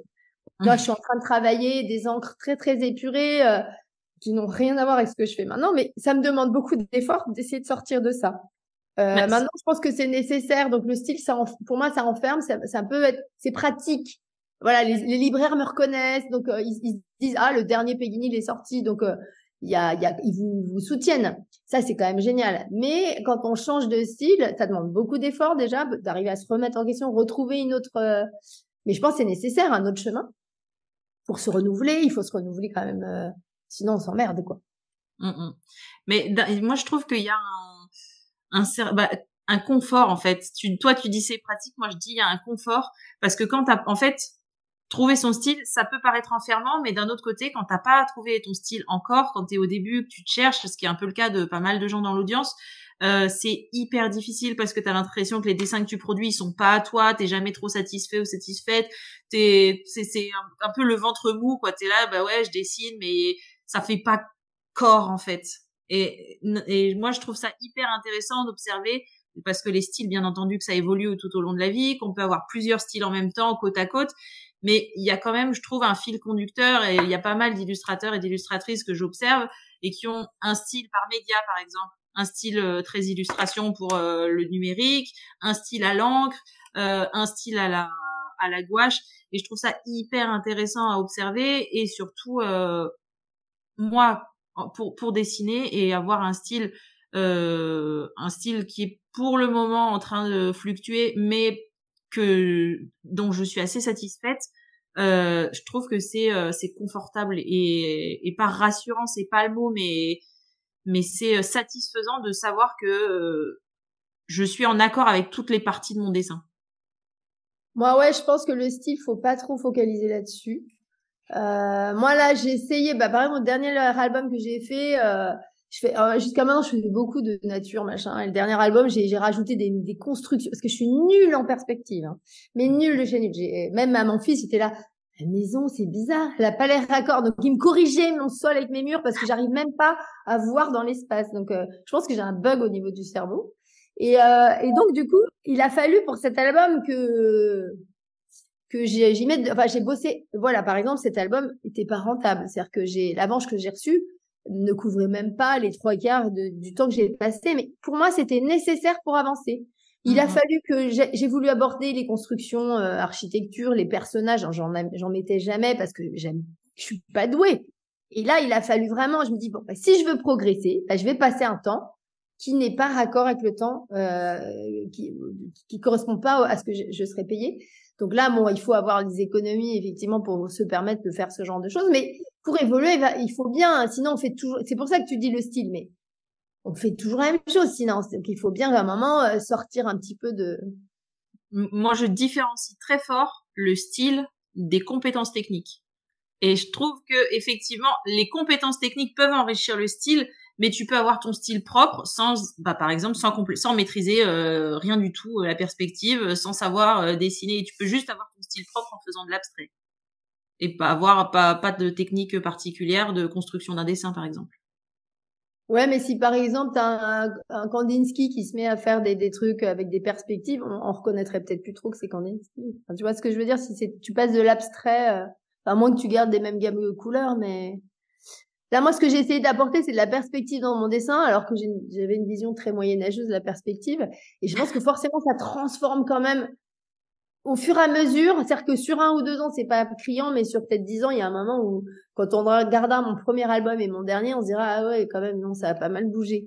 Moi, je suis en train de travailler des encres très, très épurées euh, qui n'ont rien à voir avec ce que je fais maintenant, mais ça me demande beaucoup d'efforts d'essayer de sortir de ça. Euh, maintenant, je pense que c'est nécessaire. Donc, le style, ça, pour moi, ça enferme. Ça, ça peut être, c'est pratique voilà, les, les, libraires me reconnaissent, donc euh, ils, ils, disent ah le dernier Peggy il est sorti, donc euh, il y a, y a, ils vous, vous soutiennent. Ça c'est quand même génial. Mais quand on change de style, ça demande beaucoup d'efforts déjà d'arriver à se remettre en question, retrouver une autre. Euh, mais je pense c'est nécessaire un autre chemin pour se renouveler. Il faut se renouveler quand même, sinon on s'emmerde quoi. Mmh, mmh. Mais moi je trouve qu'il y a un, un bah, un confort en fait. Tu, toi tu dis c'est pratique, moi je dis il y a un confort parce que quand t'as en fait trouver son style, ça peut paraître enfermant, mais d'un autre côté, quand t'as pas trouvé ton style encore, quand t'es au début, que tu te cherches, ce qui est un peu le cas de pas mal de gens dans l'audience, euh, c'est hyper difficile parce que t'as l'impression que les dessins que tu produis ils sont pas à toi, t'es jamais trop satisfait ou satisfaite, t'es, c'est, c'est un, peu le ventre mou quoi, t'es là, bah ouais, je dessine, mais ça fait pas corps en fait. Et, et moi je trouve ça hyper intéressant d'observer parce que les styles, bien entendu, que ça évolue tout au long de la vie, qu'on peut avoir plusieurs styles en même temps, côte à côte, mais il y a quand même, je trouve, un fil conducteur et il y a pas mal d'illustrateurs et d'illustratrices que j'observe et qui ont un style par média, par exemple, un style euh, très illustration pour euh, le numérique, un style à l'encre, euh, un style à la à la gouache. Et je trouve ça hyper intéressant à observer et surtout moi pour pour dessiner et avoir un style un style qui est pour le moment en train de fluctuer, mais que dont je suis assez satisfaite. Euh, je trouve que c'est euh, c'est confortable et et pas rassurant, c'est pas le mot, mais mais c'est euh, satisfaisant de savoir que euh, je suis en accord avec toutes les parties de mon dessin. Moi, ouais, je pense que le style, faut pas trop focaliser là-dessus. Euh, moi, là, j'ai essayé, bah, par exemple, mon dernier album que j'ai fait, je fais, euh, jusqu'à maintenant, je faisais beaucoup de nature, machin. Le dernier album, j'ai, rajouté des, des constructions, parce que je suis nulle en perspective, hein. mais nulle de chez nulle. J'ai, même à mon fils, il était là, la maison, c'est bizarre, elle a pas l'air raccord. Donc, il me corrigeait mon sol avec mes murs parce que j'arrive même pas à voir dans l'espace. Donc, euh, je pense que j'ai un bug au niveau du cerveau. Et, euh, et donc, du coup, il a fallu pour cet album que que j'y mette, enfin, j'ai bossé. Voilà, par exemple, cet album était pas rentable. C'est-à-dire que j'ai l'avance que j'ai reçue ne couvrait même pas les trois quarts de, du temps que j'ai passé. Mais pour moi, c'était nécessaire pour avancer. Il a mmh fallu que j'ai voulu aborder les constructions, euh, architecture, les personnages. J'en j'en mettais jamais parce que j'aime, je suis pas douée. Et là, il a fallu vraiment. Je me dis bon, bah, si je veux progresser, bah, je vais passer un temps qui n'est pas raccord avec le temps, euh, qui qui correspond pas à ce que je, je serais payée. Donc là, bon, il faut avoir des économies effectivement pour se permettre de faire ce genre de choses. Mais pour évoluer, il faut bien. Sinon, on fait toujours. C'est pour ça que tu dis le style, mais on fait toujours la même chose. Sinon, il faut bien à un moment euh, sortir un petit peu de. Moi, je différencie très fort le style des compétences techniques. Et je trouve que effectivement, les compétences techniques peuvent enrichir le style, mais tu peux avoir ton style propre sans, bah, par exemple, sans, maîtriser euh, rien du tout, euh, la perspective, sans savoir dessiner. Tu peux juste avoir ton style propre en faisant de l'abstrait et pas avoir pas pas de technique particulière de construction d'un dessin, par exemple. Ouais, mais si par exemple tu as un, un, Kandinsky qui se met à faire des, des trucs avec des perspectives, on, on reconnaîtrait peut-être plus trop que c'est Kandinsky. Tu vois ce que je veux dire? Si c'est tu passes de l'abstrait, à moins que tu gardes des mêmes gammes de couleurs, mais Là, moi, ce que j'ai essayé d'apporter, c'est de la perspective dans mon dessin, alors que j'avais une vision très moyenâgeuse de la perspective. Et je pense que forcément, ça transforme quand même au fur et à mesure. C'est-à-dire que sur un ou deux ans, c'est pas criant, mais sur peut-être dix ans, il y a un moment où, quand on regardera mon premier album et mon dernier, on se dira, ah ouais, quand même, non, ça a pas mal bougé.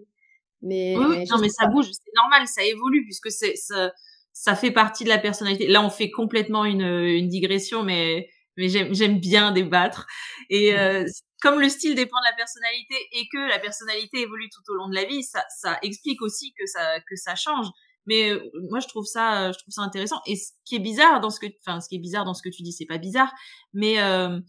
Mais, oui, non, mais ça bouge, c'est normal, ça évolue, puisque c'est, ça, ça fait partie de la personnalité. Là, on fait complètement une, une digression, mais mais j'aime bien débattre et euh, comme le style dépend de la personnalité et que la personnalité évolue tout au long de la vie, ça, ça explique aussi que ça que ça change. Mais euh, moi, je trouve ça, je trouve ça intéressant. Et ce qui est bizarre dans ce que, enfin, ce qui est bizarre dans ce que tu dis, c'est pas bizarre, mais euh,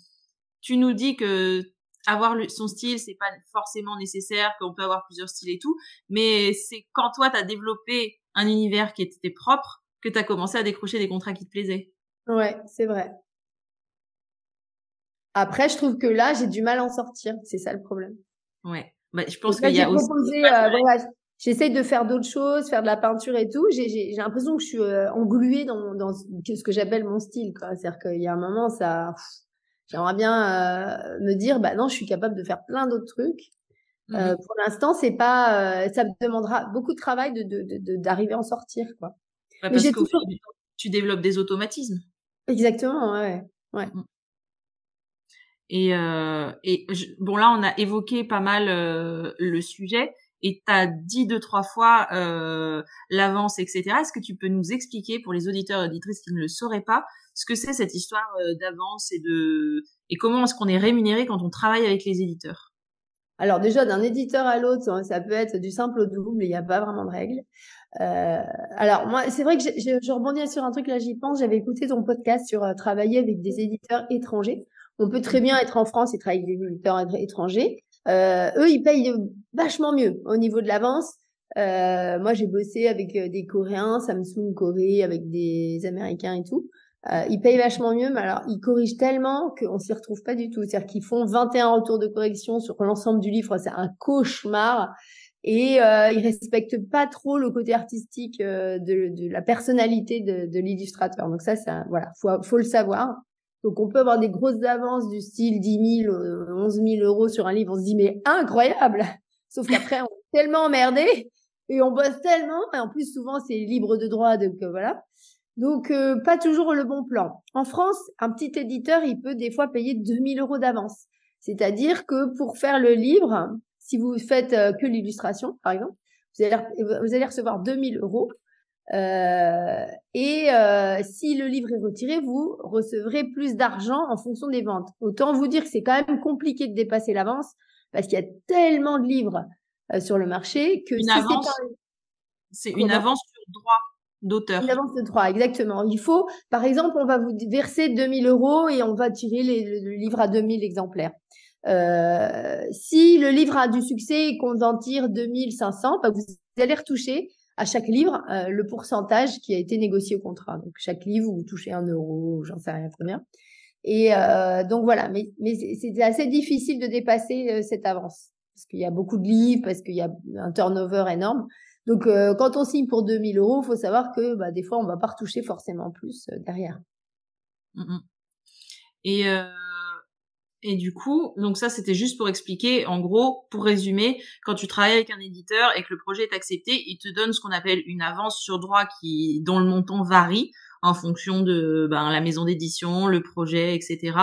tu nous dis que avoir son style, c'est pas forcément nécessaire, qu'on peut avoir plusieurs styles et tout, mais c'est quand toi, t'as développé un univers qui était propre que t'as commencé à décrocher des contrats qui te plaisaient. Ouais, c'est vrai. Après, je trouve que là, j'ai du mal à en sortir. C'est ça le problème. Ouais. Bah, je pense qu'il y a aussi. Euh, J'essaye de faire d'autres choses, faire de la peinture et tout. J'ai l'impression que je suis euh, engluée dans, dans ce que j'appelle mon style. C'est-à-dire qu'il y a un moment, ça, j'aimerais bien euh, me dire, bah non, je suis capable de faire plein d'autres trucs. Euh, pour l'instant, c'est pas, euh, ça me demandera beaucoup de travail de d'arriver de, de, à en sortir, quoi. Bah, parce que toujours... tu développes des automatismes. Exactement, ouais, ouais. Mmh. Et, et bon là, on a évoqué pas mal le sujet et tu as dit deux trois fois euh, l'avance, etc. Est-ce que tu peux nous expliquer pour les auditeurs et auditrices qui ne le sauraient pas ce que c'est cette histoire euh, d'avance et de et comment est-ce qu'on est rémunéré quand on travaille avec les éditeurs? Alors déjà, d'un éditeur à l'autre, ça peut être du simple au double, il n'y a pas vraiment de règle. Euh, alors moi, c'est vrai que je, je, rebondis sur un truc là, j'y pense. J'avais écouté ton podcast sur euh, travailler avec des éditeurs étrangers. On peut très bien être en France et travailler avec des éditeurs étrangers. Euh, eux, ils payent vachement mieux au niveau de l'avance. Euh, moi, j'ai bossé avec euh, des Coréens, Samsung Corée, avec des Américains et tout. Euh, ils payent vachement mieux, mais alors ils corrigent tellement qu'on s'y retrouve pas du tout. C'est-à-dire qu'ils font 21 retours de correction sur l'ensemble du livre. C'est un cauchemar. Et euh, ils respectent pas trop le côté artistique euh, de, de, la personnalité de, de l'illustrateur. Donc ça, ça, voilà, faut, faut le savoir. Donc, on peut avoir des grosses avances du style 10 000, 11 000 euros sur un livre. On se dit, mais incroyable! Sauf qu'après, on est tellement emmerdé et on bosse tellement. Et en plus, souvent, c'est libre de droit. Donc, euh, voilà. Donc, euh, pas toujours le bon plan. En France, un petit éditeur, il peut des fois payer 2 000 euros d'avance. C'est-à-dire que pour faire le livre, si vous faites que l'illustration, par exemple, vous allez, vous allez recevoir 2000 euros. Euh, et euh, si le livre est retiré, vous recevrez plus d'argent en fonction des ventes. Autant vous dire que c'est quand même compliqué de dépasser l'avance parce qu'il y a tellement de livres euh, sur le marché que une avance, c'est une avance sur droit d'auteur. Une avance de droit, exactement. Il faut, par exemple, on va vous verser 2000 euros et on va tirer le livre à 2000 exemplaires. Euh, si le livre a du succès et qu'on en tire 2500, bah vous allez retoucher à chaque livre euh, le pourcentage qui a été négocié au contrat. Donc chaque livre, vous touchez un euro, j'en sais rien combien. Et euh, donc voilà, mais, mais c'est assez difficile de dépasser euh, cette avance parce qu'il y a beaucoup de livres, parce qu'il y a un turnover énorme. Donc euh, quand on signe pour 2000 euros, faut savoir que bah, des fois on va pas retoucher forcément plus derrière. Mmh et et du coup, donc ça c'était juste pour expliquer, en gros, pour résumer, quand tu travailles avec un éditeur et que le projet est accepté, il te donne ce qu'on appelle une avance sur droit qui, dont le montant varie en fonction de ben, la maison d'édition, le projet, etc.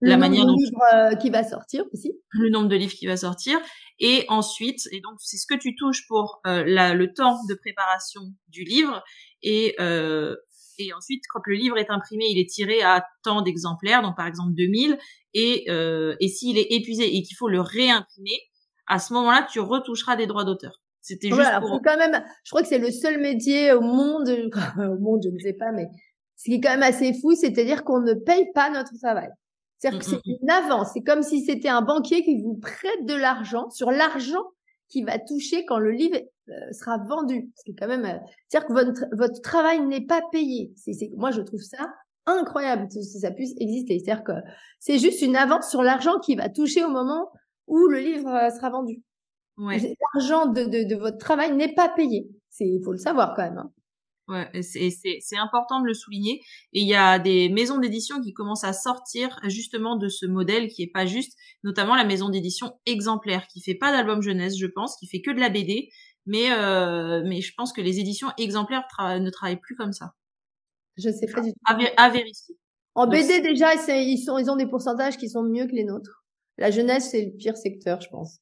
Le la nombre manière de livres euh, qui va sortir aussi. Le nombre de livres qui va sortir. Et ensuite, et donc c'est ce que tu touches pour euh, la, le temps de préparation du livre et euh, et ensuite, quand le livre est imprimé, il est tiré à tant d'exemplaires, donc par exemple 2000. Et, euh, et s'il est épuisé et qu'il faut le réimprimer, à ce moment-là, tu retoucheras des droits d'auteur. C'était juste pour... quand même, je crois que c'est le seul métier au monde, au monde, je ne sais pas, mais ce qui est quand même assez fou, c'est-à-dire qu'on ne paye pas notre travail. C'est-à-dire que mmh, c'est mmh, mmh. une avance. C'est comme si c'était un banquier qui vous prête de l'argent sur l'argent qui va toucher quand le livre euh, sera vendu. C'est quand même, euh, c'est-à-dire que votre, votre travail n'est pas payé. C'est, c'est, moi, je trouve ça incroyable si ça puisse exister. C'est-à-dire que c'est juste une avance sur l'argent qui va toucher au moment où le livre euh, sera vendu. Ouais. L'argent de, de, de, votre travail n'est pas payé. C'est, il faut le savoir quand même. Hein. Ouais, c'est, c'est, c'est important de le souligner. Et il y a des maisons d'édition qui commencent à sortir justement de ce modèle qui est pas juste, notamment la maison d'édition exemplaire, qui fait pas d'album jeunesse, je pense, qui fait que de la BD. Mais, euh, mais je pense que les éditions exemplaires ne travaillent plus comme ça. Je sais pas du tout. À, vérifier. En BD, déjà, ils, sont, ils ont des pourcentages qui sont mieux que les nôtres. La jeunesse, c'est le pire secteur, je pense.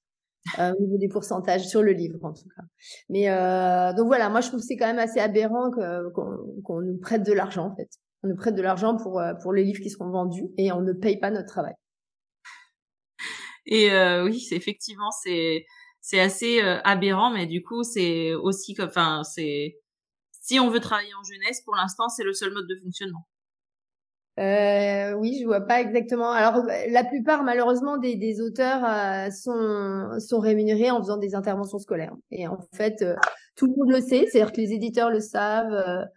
Euh, au niveau des pourcentages sur le livre en tout cas. Mais euh, donc voilà, moi je trouve que c'est quand même assez aberrant qu'on nous prête de l'argent en fait. On nous prête de l'argent pour euh, pour les livres qui seront vendus et on ne paye pas notre travail. Et euh, oui, effectivement c'est c'est assez euh, aberrant, mais du coup c'est aussi enfin c'est si on veut travailler en jeunesse, pour l'instant c'est le seul mode de fonctionnement. Euh, oui, je vois pas exactement. Alors, la plupart, malheureusement, des, auteurs euh, sont, rémunérés en faisant des interventions scolaires. Et en fait, euh, tout le monde le sait, c'est-à-dire que les éditeurs le savent.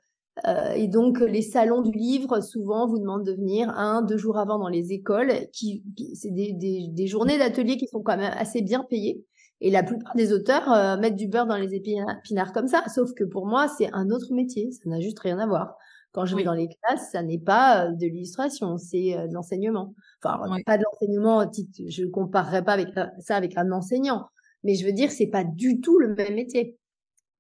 Euh, et donc, les salons du livre, souvent, vous demandent de venir un, deux jours avant dans les écoles. Qui, c'est des, des, journées d'atelier qui sont quand même assez bien payées. Et la plupart des auteurs mettent du beurre dans les épinards comme ça. Sauf que pour moi, c'est un autre métier. Ça n'a juste rien à voir. Quand je vais dans les classes, ça n'est pas euh, de l'illustration, c'est euh, de l'enseignement. Enfin, pas de l'enseignement, je ne comparerai pas avec ça avec un enseignant, mais je veux dire, c'est pas du tout le même métier.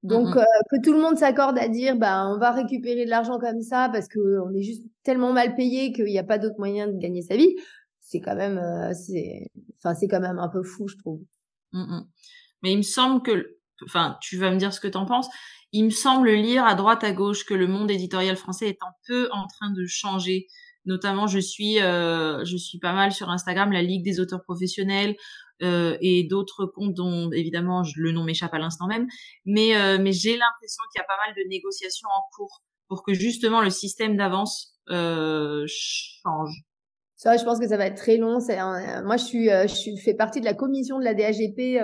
Donc mmh euh, que tout le monde s'accorde à dire, bah on va récupérer de l'argent comme ça parce que on est juste tellement mal payé qu'il n'y a pas d'autre moyen de gagner sa vie, c'est quand même, c'est, enfin c'est quand même un peu fou, je trouve. Mmh mais il me semble que, enfin, tu vas me dire ce que tu en penses il me semble lire à droite à gauche que le monde éditorial français est un peu en train de changer. Notamment, je suis, euh, je suis pas mal sur Instagram, la Ligue des auteurs professionnels euh, et d'autres comptes dont évidemment le nom m'échappe à l'instant même. Mais, euh, mais j'ai l'impression qu'il y a pas mal de négociations en cours pour que justement le système d'avance change. C'est vrai, je pense que ça va être très long. moi, je suis, je suis, fais partie de la commission de la DAGP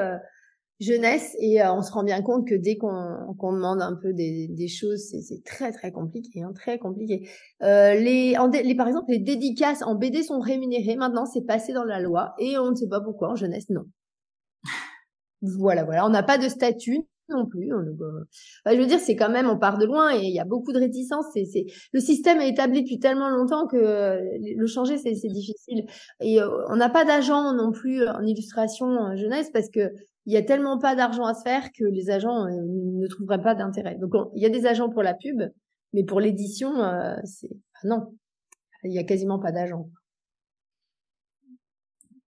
jeunesse et euh, on se rend bien compte que dès qu'on demande un peu des, des choses, c'est très très compliqué, hein, très compliqué. Euh, les, les par exemple les dédicaces en BD sont rémunérées maintenant, c'est passé dans la loi et on ne sait pas pourquoi en jeunesse non. Voilà voilà, on n'a pas de statut non plus. je veux dire, c'est quand même, on part de loin et il y a beaucoup de réticences. C'est, le système est établi depuis tellement longtemps que le changer, c'est, difficile. Et euh, on n'a pas d'agent non plus en illustration jeunesse parce que il y a tellement pas d'argent à se faire que les agents euh, ne trouveraient pas d'intérêt. Donc il y a des agents pour la pub, mais pour l'édition, euh, c'est ah non, il y a quasiment pas d'agents.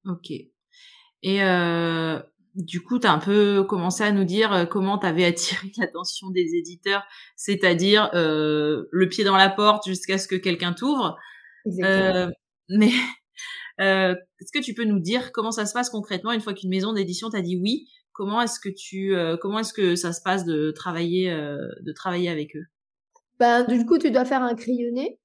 Ok. Et euh, du coup, tu as un peu commencé à nous dire euh, comment tu avais attiré l'attention des éditeurs, c'est-à-dire euh, le pied dans la porte jusqu'à ce que quelqu'un t'ouvre. Euh, mais euh, est-ce que tu peux nous dire comment ça se passe concrètement une fois qu'une maison d'édition t'a dit oui? Comment est-ce que tu, euh, comment est-ce que ça se passe de travailler, de travailler avec eux? Ben du coup, tu dois faire un crayonné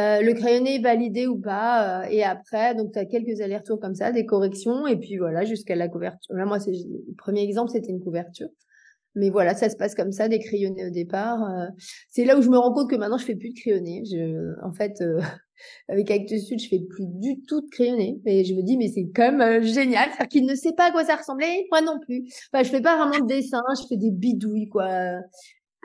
euh, le crayonné est validé ou pas. Euh, et après, donc tu as quelques allers-retours comme ça, des corrections, et puis voilà, jusqu'à la couverture. Là, moi, c'est le premier exemple, c'était une couverture. Mais voilà, ça se passe comme ça, des crayonnés au départ. Euh. c'est là où je me rends compte que maintenant, je fais plus de crayonnés. Je, en fait, avec Actes Sud, je fais plus du tout de crayonnés. Et je me dis, mais c'est quand même génial. C'est-à-dire qu'il ne sait pas à quoi ça ressemblait, moi non plus. Enfin, je fais pas vraiment de dessin, je fais des bidouilles, quoi.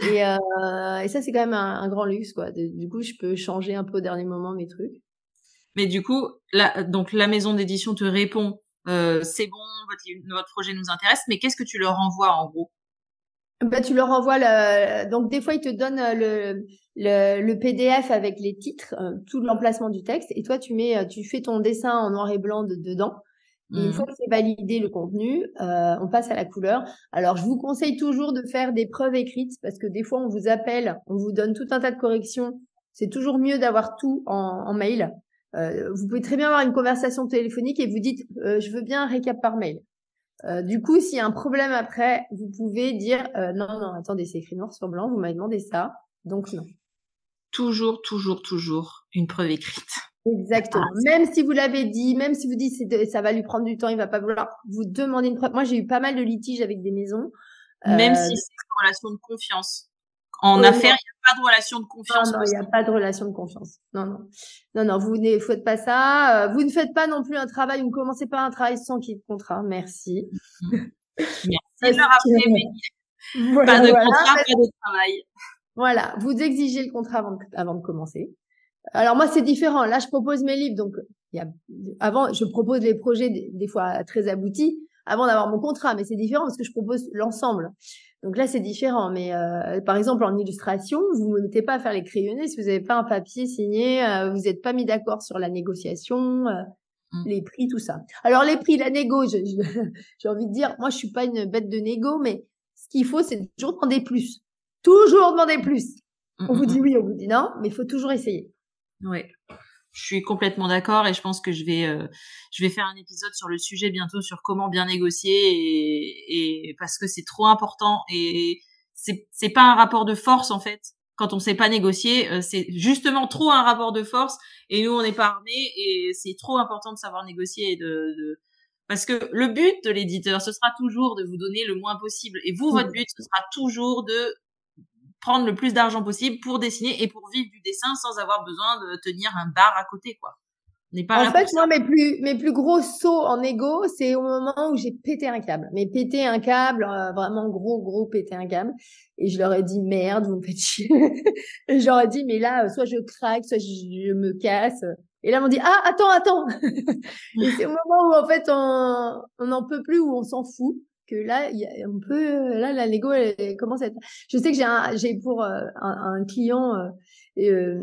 Et, euh, et ça, c'est quand même un, grand luxe, quoi. du coup, je peux changer un peu au dernier moment mes trucs. Mais du coup, la, donc la maison d'édition te répond, euh, c'est bon, votre projet nous intéresse, mais qu'est-ce que tu leur envoies en gros? Bah, tu leur envoies le donc des fois ils te donnent le le, le PDF avec les titres, euh, tout l'emplacement du texte et toi tu mets euh, tu fais ton dessin en noir et blanc de, dedans et une mmh. fois que c'est validé le contenu, euh, on passe à la couleur. Alors, je vous conseille toujours de faire des preuves écrites parce que des fois, on vous appelle, on vous donne tout un tas de corrections. C'est toujours mieux d'avoir tout en, en mail. Euh, vous pouvez très bien avoir une conversation téléphonique et vous dites euh, je veux bien un récap par mail. Euh, du coup, s'il y a un problème après, vous pouvez dire euh, non, non, attendez, c'est écrit noir sur blanc, vous m'avez demandé ça, donc non. Toujours, toujours, toujours une preuve écrite. Exactement. Ah, même si vous l'avez dit, même si vous dites ça va lui prendre du temps, il va pas vouloir, vous demandez une preuve. Moi, j'ai eu pas mal de litiges avec des maisons. Même euh, si c'est une relation de confiance. En affaires, il n'y a pas de relation de confiance. Non, il n'y a pas de relation de confiance. Non, non. Non, non, vous ne faites pas ça. Euh, vous ne faites pas non plus un travail, vous ne commencez pas un travail sans qu'il y ait de contrat. Merci. Merci de leur voilà, pas de contrat, pas de travail. Voilà. Vous exigez le contrat avant avant de commencer. Alors moi, c'est différent. Là, je propose mes livres. Donc, il y a, avant, je propose les projets des, fois très aboutis avant d'avoir mon contrat, mais c'est différent parce que je propose l'ensemble. Donc là, c'est différent. Mais euh, par exemple, en illustration, vous ne mettez pas à faire les crayonnés si vous n'avez pas un papier signé, euh, vous n'êtes pas mis d'accord sur la négociation, euh, mmh. les prix, tout ça. Alors les prix, la négo, j'ai envie de dire, moi, je suis pas une bête de négo, mais ce qu'il faut, c'est toujours demander plus. Toujours demander plus. Mmh, on vous mmh, dit oui, on vous dit non, mais il faut toujours essayer. Ouais. Je suis complètement d'accord et je pense que je vais euh, je vais faire un épisode sur le sujet bientôt sur comment bien négocier et, et parce que c'est trop important et c'est c'est pas un rapport de force en fait. Quand on sait pas négocier euh, c'est justement trop un rapport de force et nous on n'est pas armés et c'est trop important de savoir négocier et de, de parce que le but de l'éditeur ce sera toujours de vous donner le moins possible et vous votre but ce sera toujours de prendre le plus d'argent possible pour dessiner et pour vivre du dessin sans avoir besoin de tenir un bar à côté, quoi. Pas en fait, moi, mes plus, mes plus gros sauts en ego, c'est au moment où j'ai pété un câble. Mais pété un câble, euh, vraiment gros, gros pété un câble. Et je leur ai dit, merde, vous me faites chier. et je leur ai dit, mais là, soit je craque, soit je, me casse. Et là, m'ont dit, ah, attends, attends. et c'est au moment où, en fait, on n'en peut plus, où on s'en fout que là, y a, on peut, là, la Lego, elle, commence à être. Je sais que j'ai un, j'ai pour euh, un, un, client, euh, euh,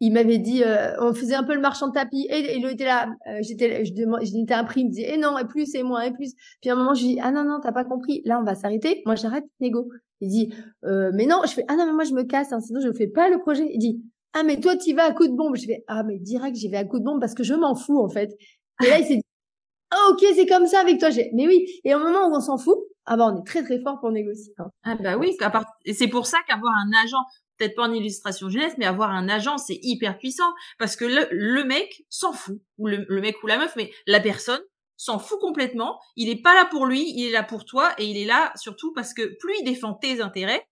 il m'avait dit, euh, on faisait un peu le marchand de tapis, et, il était là, j'étais, je demandais, j'étais prix, il me disait, et non, et plus, et moins, et plus. Puis à un moment, je dis, ah non, non, t'as pas compris, là, on va s'arrêter, moi, j'arrête Lego. Il dit, mais non, je fais, ah non, mais moi, je me casse, hein, sinon, je fais pas le projet. Il dit, ah, mais toi, tu vas à coup de bombe. Je fais, ah, mais direct, j'y vais à coup de bombe parce que je m'en fous, en fait. Et là, il s'est dit, ah ok c'est comme ça avec toi mais oui et au moment où on s'en fout ah bah on est très très fort pour négocier hein. ah bah oui et c'est pour ça qu'avoir un agent peut-être pas en illustration jeunesse mais avoir un agent c'est hyper puissant parce que le, le mec s'en fout ou le, mec ou la meuf mais la personne s'en fout complètement il est pas là pour lui il est là pour toi et il est là surtout parce que plus il défend tes intérêts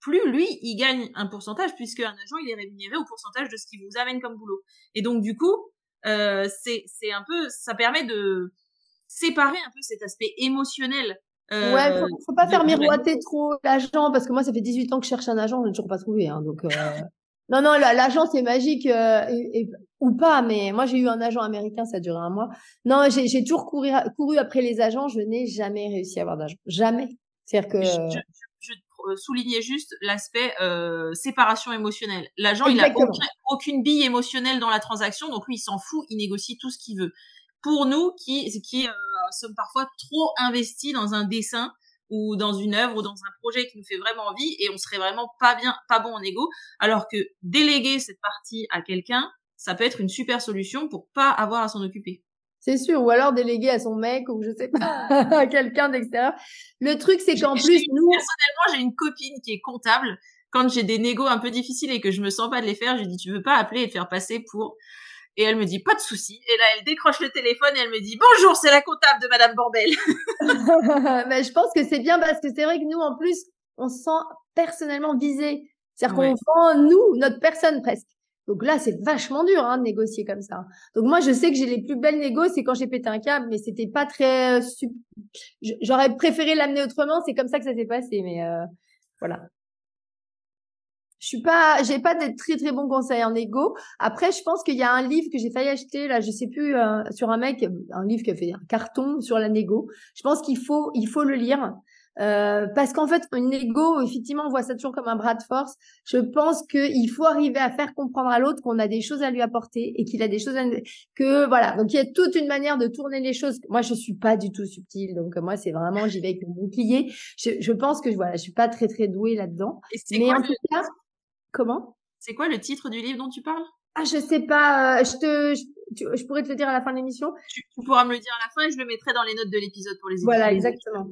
plus lui il gagne un pourcentage puisque un agent il est rémunéré au pourcentage de ce qu'il vous amène comme boulot et donc du coup euh, c'est c'est un peu ça permet de séparer un peu cet aspect émotionnel. Euh, ouais, faut, faut pas faire miroiter trop l'agent parce que moi ça fait 18 ans que je cherche un agent, je n'ai toujours pas trouvé. Hein, donc euh... non non, l'agent c'est magique euh, et, ou pas, mais moi j'ai eu un agent américain, ça a duré un mois. Non, j'ai toujours couru couru après les agents, je n'ai jamais réussi à avoir d'agent, jamais. C'est-à-dire que je, je, euh, soulignais juste l'aspect euh, séparation émotionnelle. L'agent, il a aucune bille émotionnelle dans la transaction, donc lui, il s'en fout, il négocie tout ce qu'il veut. pour nous qui qui euh, sommes parfois trop investis dans un dessin ou dans une œuvre ou dans un projet qui nous fait vraiment envie et on serait vraiment pas bien, pas bon en égo. Alors que déléguer cette partie à quelqu'un, ça peut être une super solution pour pas avoir à s'en occuper. C'est sûr, ou alors déléguer à son mec ou je sais pas à quelqu'un d'extérieur. Le truc c'est qu'en plus nous personnellement j'ai une copine qui est comptable. Quand j'ai des négos un peu difficiles et que je me sens pas de les faire, je lui dis tu veux pas appeler et te faire passer pour? Et elle me dit pas de souci. Et là, elle décroche le téléphone et elle me dit bonjour, c'est la comptable de Madame Borbel. Mais je pense que c'est bien parce que c'est vrai que nous, en plus, on se sent personnellement visé. C'est-à-dire qu'on vend nous, notre personne presque. Donc là, c'est vachement dur hein, de négocier comme ça. Donc moi, je sais que j'ai les plus belles négos, c'est quand j'ai pété un câble, mais c'était pas très. Euh, j'aurais préféré l'amener autrement. C'est comme ça que ça s'est passé, mais euh, voilà je suis pas, j'ai pas des très très bons conseils en égo. Après, je pense qu'il y a un livre que j'ai failli acheter là, je sais plus, euh, sur un mec, un livre qui a fait un carton sur la négo. Je pense qu'il faut, il faut le lire. Euh, parce qu'en fait, une égo, effectivement, on voit ça toujours comme un bras de force. Je pense qu'il faut arriver à faire comprendre à l'autre qu'on a des choses à lui apporter et qu'il a des choses à... que voilà. Donc il y a toute une manière de tourner les choses. Moi, je suis pas du tout subtile, donc moi, c'est vraiment j'y vais avec mon bouclier. Je, je pense que voilà, je suis pas très très douée là-dedans. Mais en tout cas, Comment? C'est quoi le titre du livre dont tu parles? Ah, je sais pas. Euh, je te, je, pourrais te le dire à la fin de l'émission. Tu, pourras me le dire à la fin et je le mettrai dans les notes de l'épisode pour les. Voilà, exactement.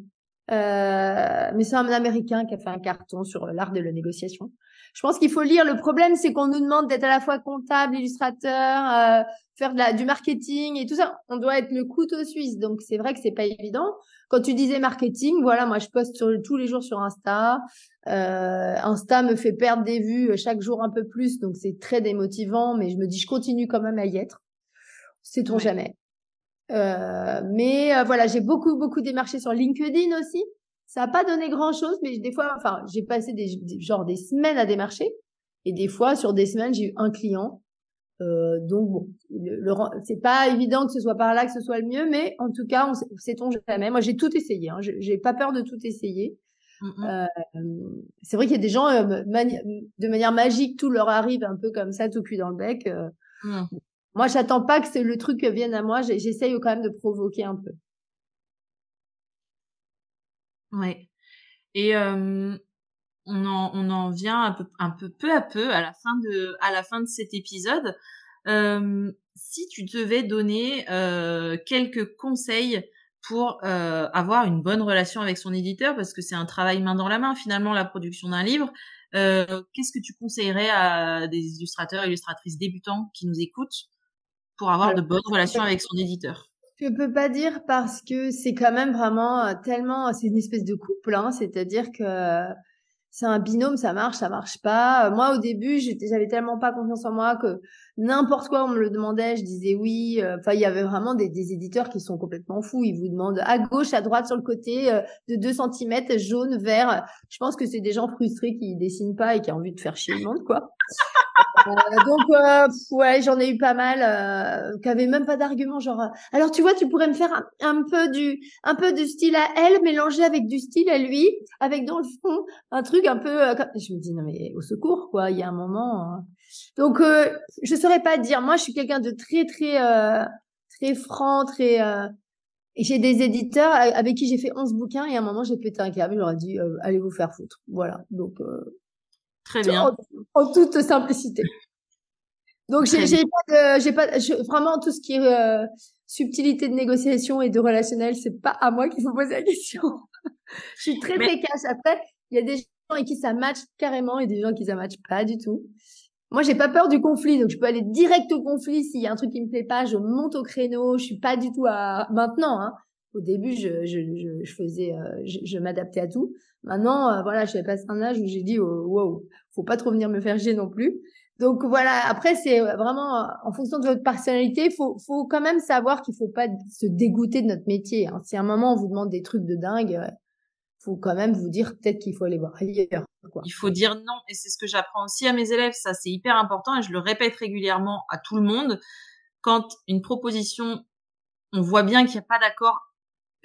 Euh, mais c'est un Américain qui a fait un carton sur l'art de la négociation. Je pense qu'il faut lire. Le problème, c'est qu'on nous demande d'être à la fois comptable, illustrateur, euh, faire de la, du marketing et tout ça. On doit être le couteau suisse. Donc, c'est vrai que c'est pas évident. Quand tu disais marketing, voilà, moi, je poste sur, tous les jours sur Insta. Euh, Insta me fait perdre des vues chaque jour un peu plus. Donc, c'est très démotivant. Mais je me dis, je continue quand même à y être. Sait-on jamais. Euh, mais euh, voilà, j'ai beaucoup beaucoup démarché sur LinkedIn aussi. Ça n'a pas donné grand chose, mais des fois, enfin, j'ai passé des, genre des semaines à démarcher, et des fois sur des semaines j'ai eu un client. Euh, donc bon, le, c'est pas évident que ce soit par là que ce soit le mieux, mais en tout cas, on sait-on jamais. Moi, j'ai tout essayé. Hein. J'ai pas peur de tout essayer. Euh, c'est vrai qu'il y a des gens euh, de manière magique, tout leur arrive un peu comme ça, tout cuit dans le bec. Euh. Moi, j'attends pas que le truc vienne à moi. J'essaye quand même de provoquer un peu. Ouais. Et on en on en vient un peu un peu peu à peu à la fin de à la fin de cet épisode. si tu devais donner quelques conseils pour avoir une bonne relation avec son éditeur, parce que c'est un travail main dans la main finalement la production d'un livre. Qu'est-ce que tu conseillerais à des illustrateurs, illustratrices débutants qui nous écoutent pour avoir de bonnes relations avec son éditeur Je peux pas dire parce que c'est quand même vraiment euh, tellement, c'est une espèce de couple, hein, c'est-à-dire que c'est un binôme, ça marche, ça marche pas. Moi, au début, j'avais tellement pas confiance en moi que n'importe quoi, on me le demandait, je disais oui. Euh, enfin, il y avait vraiment des, des, éditeurs qui sont complètement fous. Ils vous demandent à gauche, à droite, sur le côté, euh, de 2 cm, jaune, vert. Je pense que c'est des gens frustrés qui dessinent pas et qui ont envie de faire chier le monde, quoi. Euh, donc euh, ouais, j'en ai eu pas mal euh, qui même pas d'argument genre euh, alors tu vois, tu pourrais me faire un, peu du un peu du style à elle mélangé avec du style à lui, avec dans le fond un truc un peu je me dis non mais au secours quoi, il y a un moment hein. Donc je saurais pas dire. Moi, je suis quelqu'un de très très très franc, très j'ai des éditeurs avec qui j'ai fait 11 bouquins et à un moment j'ai pété un câble, ai dit allez vous faire foutre. Voilà. Donc Très bien. En, toute simplicité. Donc j'ai pas de, j'ai pas vraiment tout ce qui est euh, subtilité de négociation et de relationnel, c'est pas à moi qu'il faut poser la question. je suis très très cash. Après, il y a des gens avec qui ça match carrément et des gens qui ça match pas du tout. Moi, j'ai pas peur du conflit, donc je peux aller direct au conflit s'il y a un truc qui me plaît pas, je monte au créneau, je suis pas du tout à maintenant. Hein. Au début, je, je, je, faisais, euh, je, m'adaptais à tout. Maintenant, euh, voilà, j'ai passé un âge où j'ai dit, oh, wow, faut pas trop venir me faire chier non plus. Donc voilà, après c'est vraiment en fonction de votre personnalité, faut faut quand même savoir qu'il faut pas se dégoûter de notre métier. Hein. Si à un moment on vous demande des trucs de dingue, faut quand même vous dire peut-être qu'il faut aller voir ailleurs. Il faut dire non, et c'est ce que j'apprends aussi à mes élèves. Ça c'est hyper important et je le répète régulièrement à tout le monde. Quand une proposition, on voit bien qu'il n'y a pas d'accord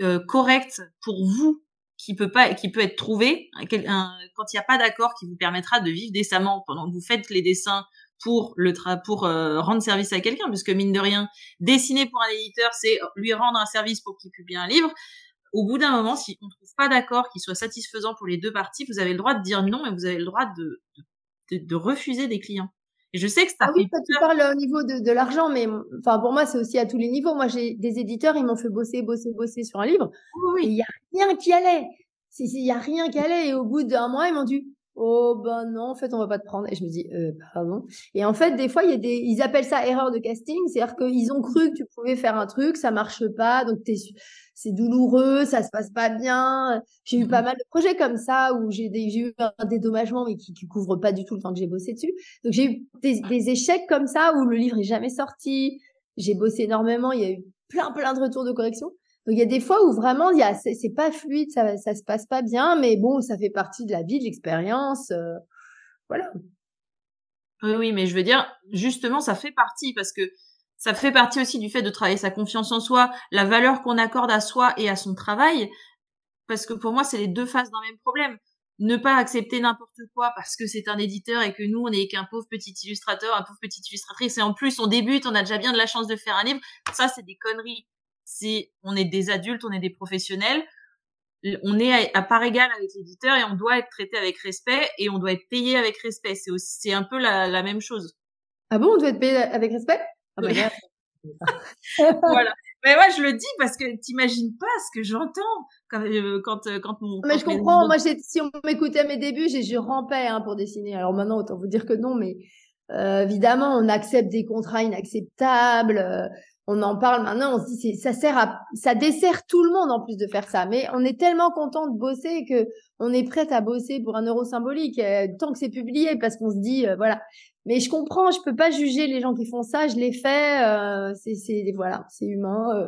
euh, correct pour vous qui peut pas qui peut être trouvé quand il n'y a pas d'accord qui vous permettra de vivre décemment pendant que vous faites les dessins pour le pour euh, rendre service à quelqu'un, puisque mine de rien, dessiner pour un éditeur, c'est lui rendre un service pour qu'il publie un livre. Au bout d'un moment, si on ne trouve pas d'accord, qu'il soit satisfaisant pour les deux parties, vous avez le droit de dire non et vous avez le droit de, de refuser des clients. Et je sais que ça ah oui, tu parles au niveau de, de l'argent, mais enfin pour moi c'est aussi à tous les niveaux. Moi j'ai des éditeurs, ils m'ont fait bosser, bosser, bosser sur un livre. Oui. Il y a rien qui allait. Il y a rien qui allait. Et au bout d'un mois, ils m'ont dit Oh ben non, en fait, on va pas te prendre. Et je me dis, euh, pardon. Et en fait, des fois, il y a des, ils appellent ça erreur de casting, c'est-à-dire qu'ils ont cru que tu pouvais faire un truc, ça marche pas, donc t'es, c'est douloureux, ça se passe pas bien. J'ai eu pas mmh mal de projets comme ça où j'ai, eu un dédommagement mais qui, qui couvre pas du tout le temps que j'ai bossé dessus. Donc j'ai eu des, des échecs comme ça où le livre est jamais sorti. J'ai bossé énormément, il y a eu plein plein de retours de correction. Donc il y a des fois où vraiment c'est pas fluide, ça ça se passe pas bien, mais bon, ça fait partie de la vie, de l'expérience, euh, voilà. Oui, oui, mais je veux dire, justement, ça fait partie parce que ça fait partie aussi du fait de travailler sa confiance en soi, la valeur qu'on accorde à soi et à son travail, parce que pour moi, c'est les deux faces d'un même problème. Ne pas accepter n'importe quoi parce que c'est un éditeur et que nous, on n'est qu'un pauvre petit illustrateur, un pauvre petite illustratrice, et en plus, on débute, on a déjà bien de la chance de faire un livre. Ça, c'est des conneries si on est des adultes, on est des professionnels, on est à, part égale avec l'éditeur et on doit être traité avec respect et on doit être payé avec respect. C'est aussi, c'est un peu la, même chose. Ah bon, on doit être payé avec respect? Ah bah, Voilà. Mais moi, je le dis parce que t'imagines pas ce que j'entends quand, euh, quand, euh, quand mon. Mais je comprends. Moi, si on m'écoutait à mes débuts, j'ai, je rampais hein, pour dessiner. Alors maintenant, autant vous dire que non, mais euh, évidemment, on accepte des contrats inacceptables on en parle maintenant, on se dit ça sert à ça dessert tout le monde en plus de faire ça. Mais on est tellement content de bosser que on est prête à bosser pour un euro symbolique euh, tant que c'est publié parce qu'on se dit euh, voilà. Mais je comprends, je peux pas juger les gens qui font ça, je l'ai fait, euh, c'est c'est voilà, c'est humain,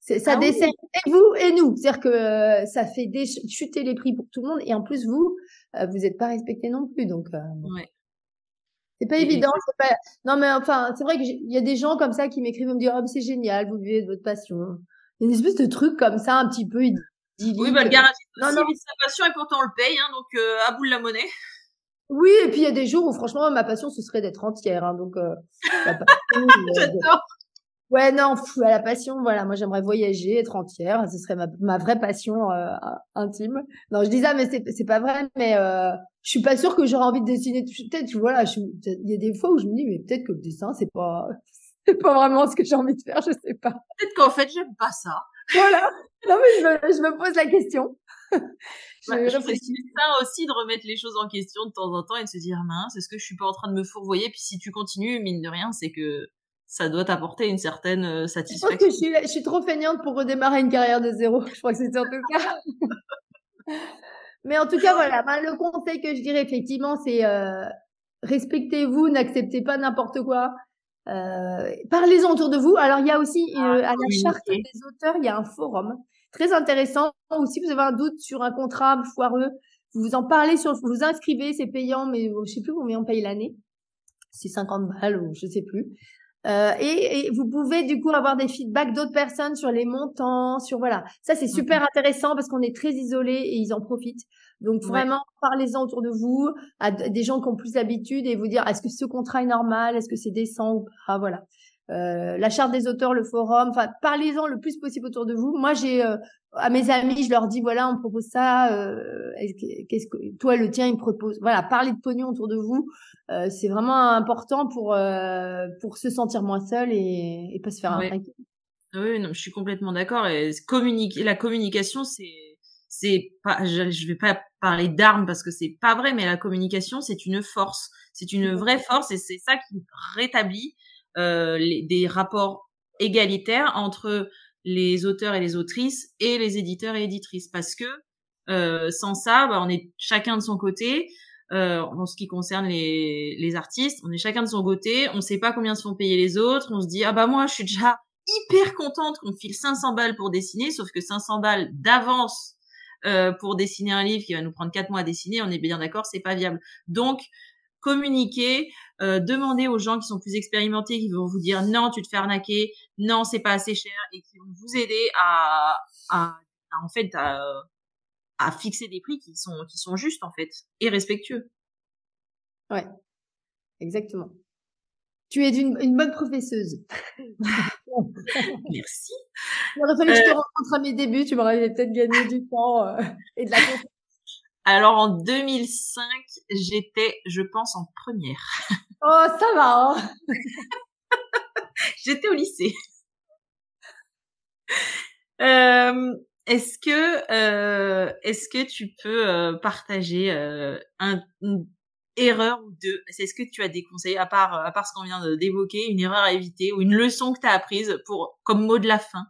ça ah dessert et vous et nous, c'est-à-dire que ça fait chuter les prix pour tout le monde et en plus vous vous n'êtes pas respecté non plus donc. Ouais. C'est pas évident. Pas... Non, mais enfin, c'est vrai qu'il y a des gens comme ça qui m'écrivent et me disent oh, c'est génial, vous vivez de votre passion. Il y a une espèce de truc comme ça, un petit peu idyllique. Oui, bah, le garagiste non, non. sa passion et pourtant on le paye, hein, donc euh, à bout de la monnaie. Oui, et puis il y a des jours où franchement, ma passion, ce serait d'être entière. Hein, donc, euh J'adore. Ouais, non, fou, à la passion, voilà, moi j'aimerais voyager, être entière, ce serait ma, ma vraie passion euh, intime. Non, je dis ça, mais c'est, c'est pas vrai, mais euh, je suis pas sûre que j'aurais envie de dessiner. Peut-être, voilà, il y a des fois où je me dis, mais peut-être que le dessin, c'est pas, c'est pas vraiment ce que j'ai envie de faire, je sais pas. Peut-être qu'en fait, j'aime pas ça. Voilà. Non, mais je me, je me pose la question. je, bah, je ça aussi de remettre les choses en question de temps en temps et de se dire mince, est-ce que je suis pas en train de me fourvoyer? Puis si tu continues, mine de rien, c'est que ça doit t'apporter une certaine satisfaction. Je que je suis, trop feignante pour redémarrer une carrière de zéro. Je crois que c'est en tout cas. Mais en tout cas, voilà. Ben, le conseil que je dirais effectivement, c'est euh, respectez-vous, n'acceptez pas n'importe quoi. Euh, Parlez-en autour de vous. Alors, il y a aussi euh, ah, à la charte des auteurs, il y a un forum très intéressant où si vous avez un doute sur un contrat foireux, vous vous en parlez sur, vous vous inscrivez, c'est payant, mais je sais plus combien on paye l'année. C'est 50 balles ou je sais plus. Euh, et, et, vous pouvez du coup avoir des feedbacks d'autres personnes sur les montants, sur voilà. Ça c'est super intéressant parce qu'on est très isolé et ils en profitent. Donc vraiment parlez-en autour de vous à des gens qui ont plus d'habitude et vous dire est-ce que ce contrat est normal, est-ce que c'est décent ou pas, voilà. Euh, la charte des auteurs, le forum, enfin parlez-en le plus possible autour de vous. Moi j'ai euh, à mes amis, je leur dis voilà, on propose ça. Euh, qu'est-ce que toi le tien il propose Voilà, parler de pognon autour de vous, euh, c'est vraiment important pour euh, pour se sentir moins seul et, et pas se faire un Oui, non, je suis complètement d'accord. Et communiquer, la communication, c'est c'est pas, je, je vais pas parler d'armes parce que c'est pas vrai, mais la communication, c'est une force, c'est une vraie force et c'est ça qui rétablit les, des rapports égalitaires entre les auteurs et les autrices et les éditeurs et éditrices parce que euh, sans ça, bah, on est chacun de son côté. Euh, en ce qui concerne les, les artistes, on est chacun de son côté. On sait pas combien se font payer les autres. On se dit ah bah moi je suis déjà hyper contente qu'on file 500 balles pour dessiner, sauf que 500 balles d'avance euh, pour dessiner un livre qui va nous prendre quatre mois à dessiner, on est bien d'accord, c'est pas viable. Donc communiquer, euh, demander aux gens qui sont plus expérimentés, qui vont vous dire non, tu te fais arnaquer, non, c'est pas assez cher, et qui vont vous aider à, à, en fait à, à, fixer des prix qui sont qui sont justes en fait et respectueux. Ouais, exactement. Tu es une, une bonne professeuse. Merci. Il aurait fallu que je te rencontre à mes débuts, tu m'aurais peut-être gagné du temps et de la confiance. Alors en 2005, j'étais, je pense, en première. Oh, ça va. Hein j'étais au lycée. Euh, est-ce que euh, est-ce que tu peux euh, partager un, une erreur ou deux? Est-ce que tu as des conseils à part à part ce qu'on vient d'évoquer, une erreur à éviter ou une leçon que tu as apprise pour comme mot de la fin?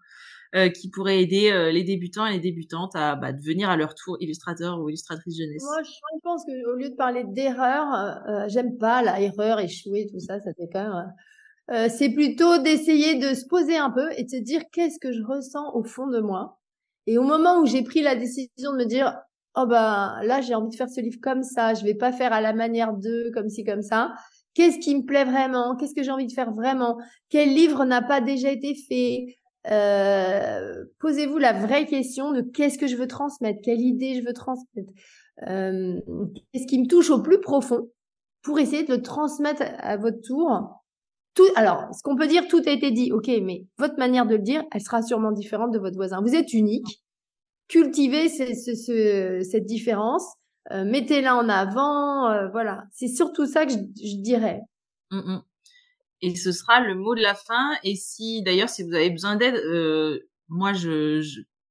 Euh, qui pourrait aider euh, les débutants et les débutantes à bah, devenir à leur tour illustrateur ou illustratrice jeunesse Moi, je pense que au lieu de parler d'erreur, euh, j'aime pas la erreur, échouer, tout ça, ça fait quand même. c'est plutôt d'essayer de se poser un peu et de se dire qu'est-ce que je ressens au fond de moi. Et au moment où j'ai pris la décision de me dire oh ben là j'ai envie de faire ce livre comme ça, je vais pas faire à la manière de comme ci comme ça. Qu'est-ce qui me plaît vraiment? Qu'est-ce que j'ai envie de faire vraiment? Quel livre n'a pas déjà été fait? Euh, posez-vous la vraie question de qu'est-ce que je veux transmettre, quelle idée je veux transmettre, euh, qu'est-ce qui me touche au plus profond pour essayer de le transmettre à votre tour. Tout, alors, ce qu'on peut dire, tout a été dit, ok, mais votre manière de le dire, elle sera sûrement différente de votre voisin. Vous êtes unique. Cultivez cette différence, euh, mettez-la en avant, euh, voilà. C'est surtout ça que je, je dirais. Mm -mm et ce sera le mot de la fin. Et si d'ailleurs si vous avez besoin d'aide, euh, moi je,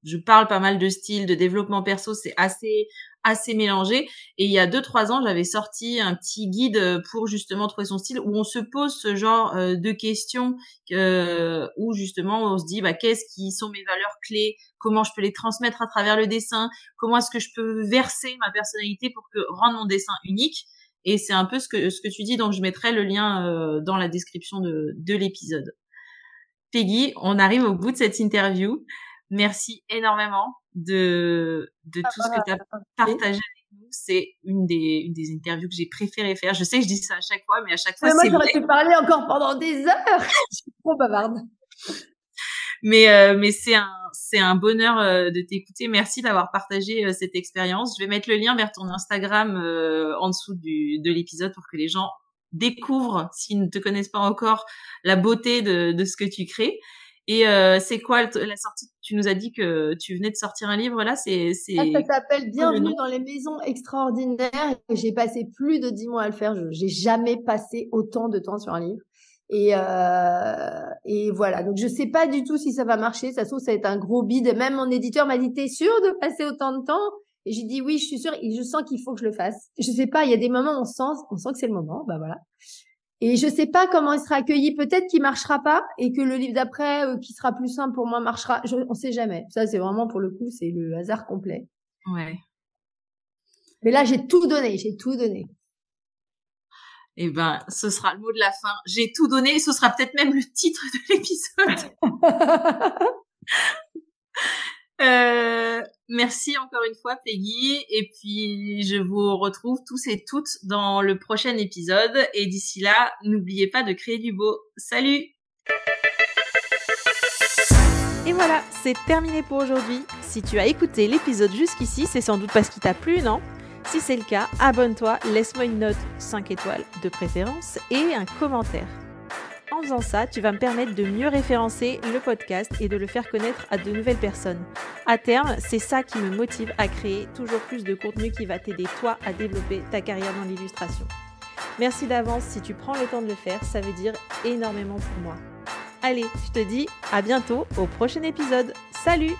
je, parle pas mal de style, de développement perso, c'est assez assez mélangé. Et il y a deux trois ans, j'avais sorti un petit guide pour justement trouver son style où on se pose ce genre euh, de questions euh, où justement on se dit bah qu'est-ce qui sont mes valeurs clés, comment je peux les transmettre à travers le dessin, comment est-ce que je peux verser ma personnalité pour que rendre mon dessin unique. Et c'est un peu ce que, ce que tu dis, donc je mettrai le lien euh, dans la description de, de l'épisode. Peggy, on arrive au bout de cette interview. Merci énormément de, de tout ce que tu as partagé avec nous. C'est une des, une des interviews que j'ai préféré faire. Je sais que je dis ça à chaque fois, mais à chaque fois, c'est Moi, j'aurais pu parler encore pendant des heures. je suis trop bavarde. Mais euh, mais c'est un c'est un bonheur euh, de t'écouter. Merci d'avoir partagé euh, cette expérience. Je vais mettre le lien vers ton Instagram en dessous du de l'épisode pour que les gens découvrent s'ils ne te connaissent pas encore la beauté de de ce que tu crées. Et c'est quoi la sortie? Tu nous as dit que tu venais de sortir un livre là. C'est c'est. Ah, ça s'appelle Bienvenue dans les maisons extraordinaires. J'ai passé plus de dix mois à le faire. J'ai jamais passé autant de temps sur un livre. Et, euh, et voilà. Donc je sais pas du tout si ça va marcher. Ça se trouve ça va être un gros bide. Même mon éditeur m'a dit t'es sûr de passer autant de temps? Et j'ai dit oui, je suis sûre. Et je sens qu'il faut que je le fasse. Je sais pas. Il y a des moments où on sent, on sent que c'est le moment. Bah voilà. Et je sais pas comment il sera accueilli. Peut-être qu'il marchera pas et que le livre d'après, euh, qui sera plus simple pour moi, marchera. Je, on sait jamais. Ça c'est vraiment pour le coup, c'est le hasard complet. Ouais. Mais là j'ai tout donné. J'ai tout donné. Eh ben, ce sera le mot de la fin. J'ai tout donné. Ce sera peut-être même le titre de l'épisode. euh, merci encore une fois, Peggy. Et puis, je vous retrouve tous et toutes dans le prochain épisode. Et d'ici là, n'oubliez pas de créer du beau. Salut! Et voilà, c'est terminé pour aujourd'hui. Si tu as écouté l'épisode jusqu'ici, c'est sans doute parce qu'il t'a plu, non? Si c'est le cas, abonne-toi, laisse-moi une note 5 étoiles de préférence et un commentaire. En faisant ça, tu vas me permettre de mieux référencer le podcast et de le faire connaître à de nouvelles personnes. À terme, c'est ça qui me motive à créer toujours plus de contenu qui va t'aider toi à développer ta carrière dans l'illustration. Merci d'avance si tu prends le temps de le faire, ça veut dire énormément pour moi. Allez, je te dis à bientôt au prochain épisode. Salut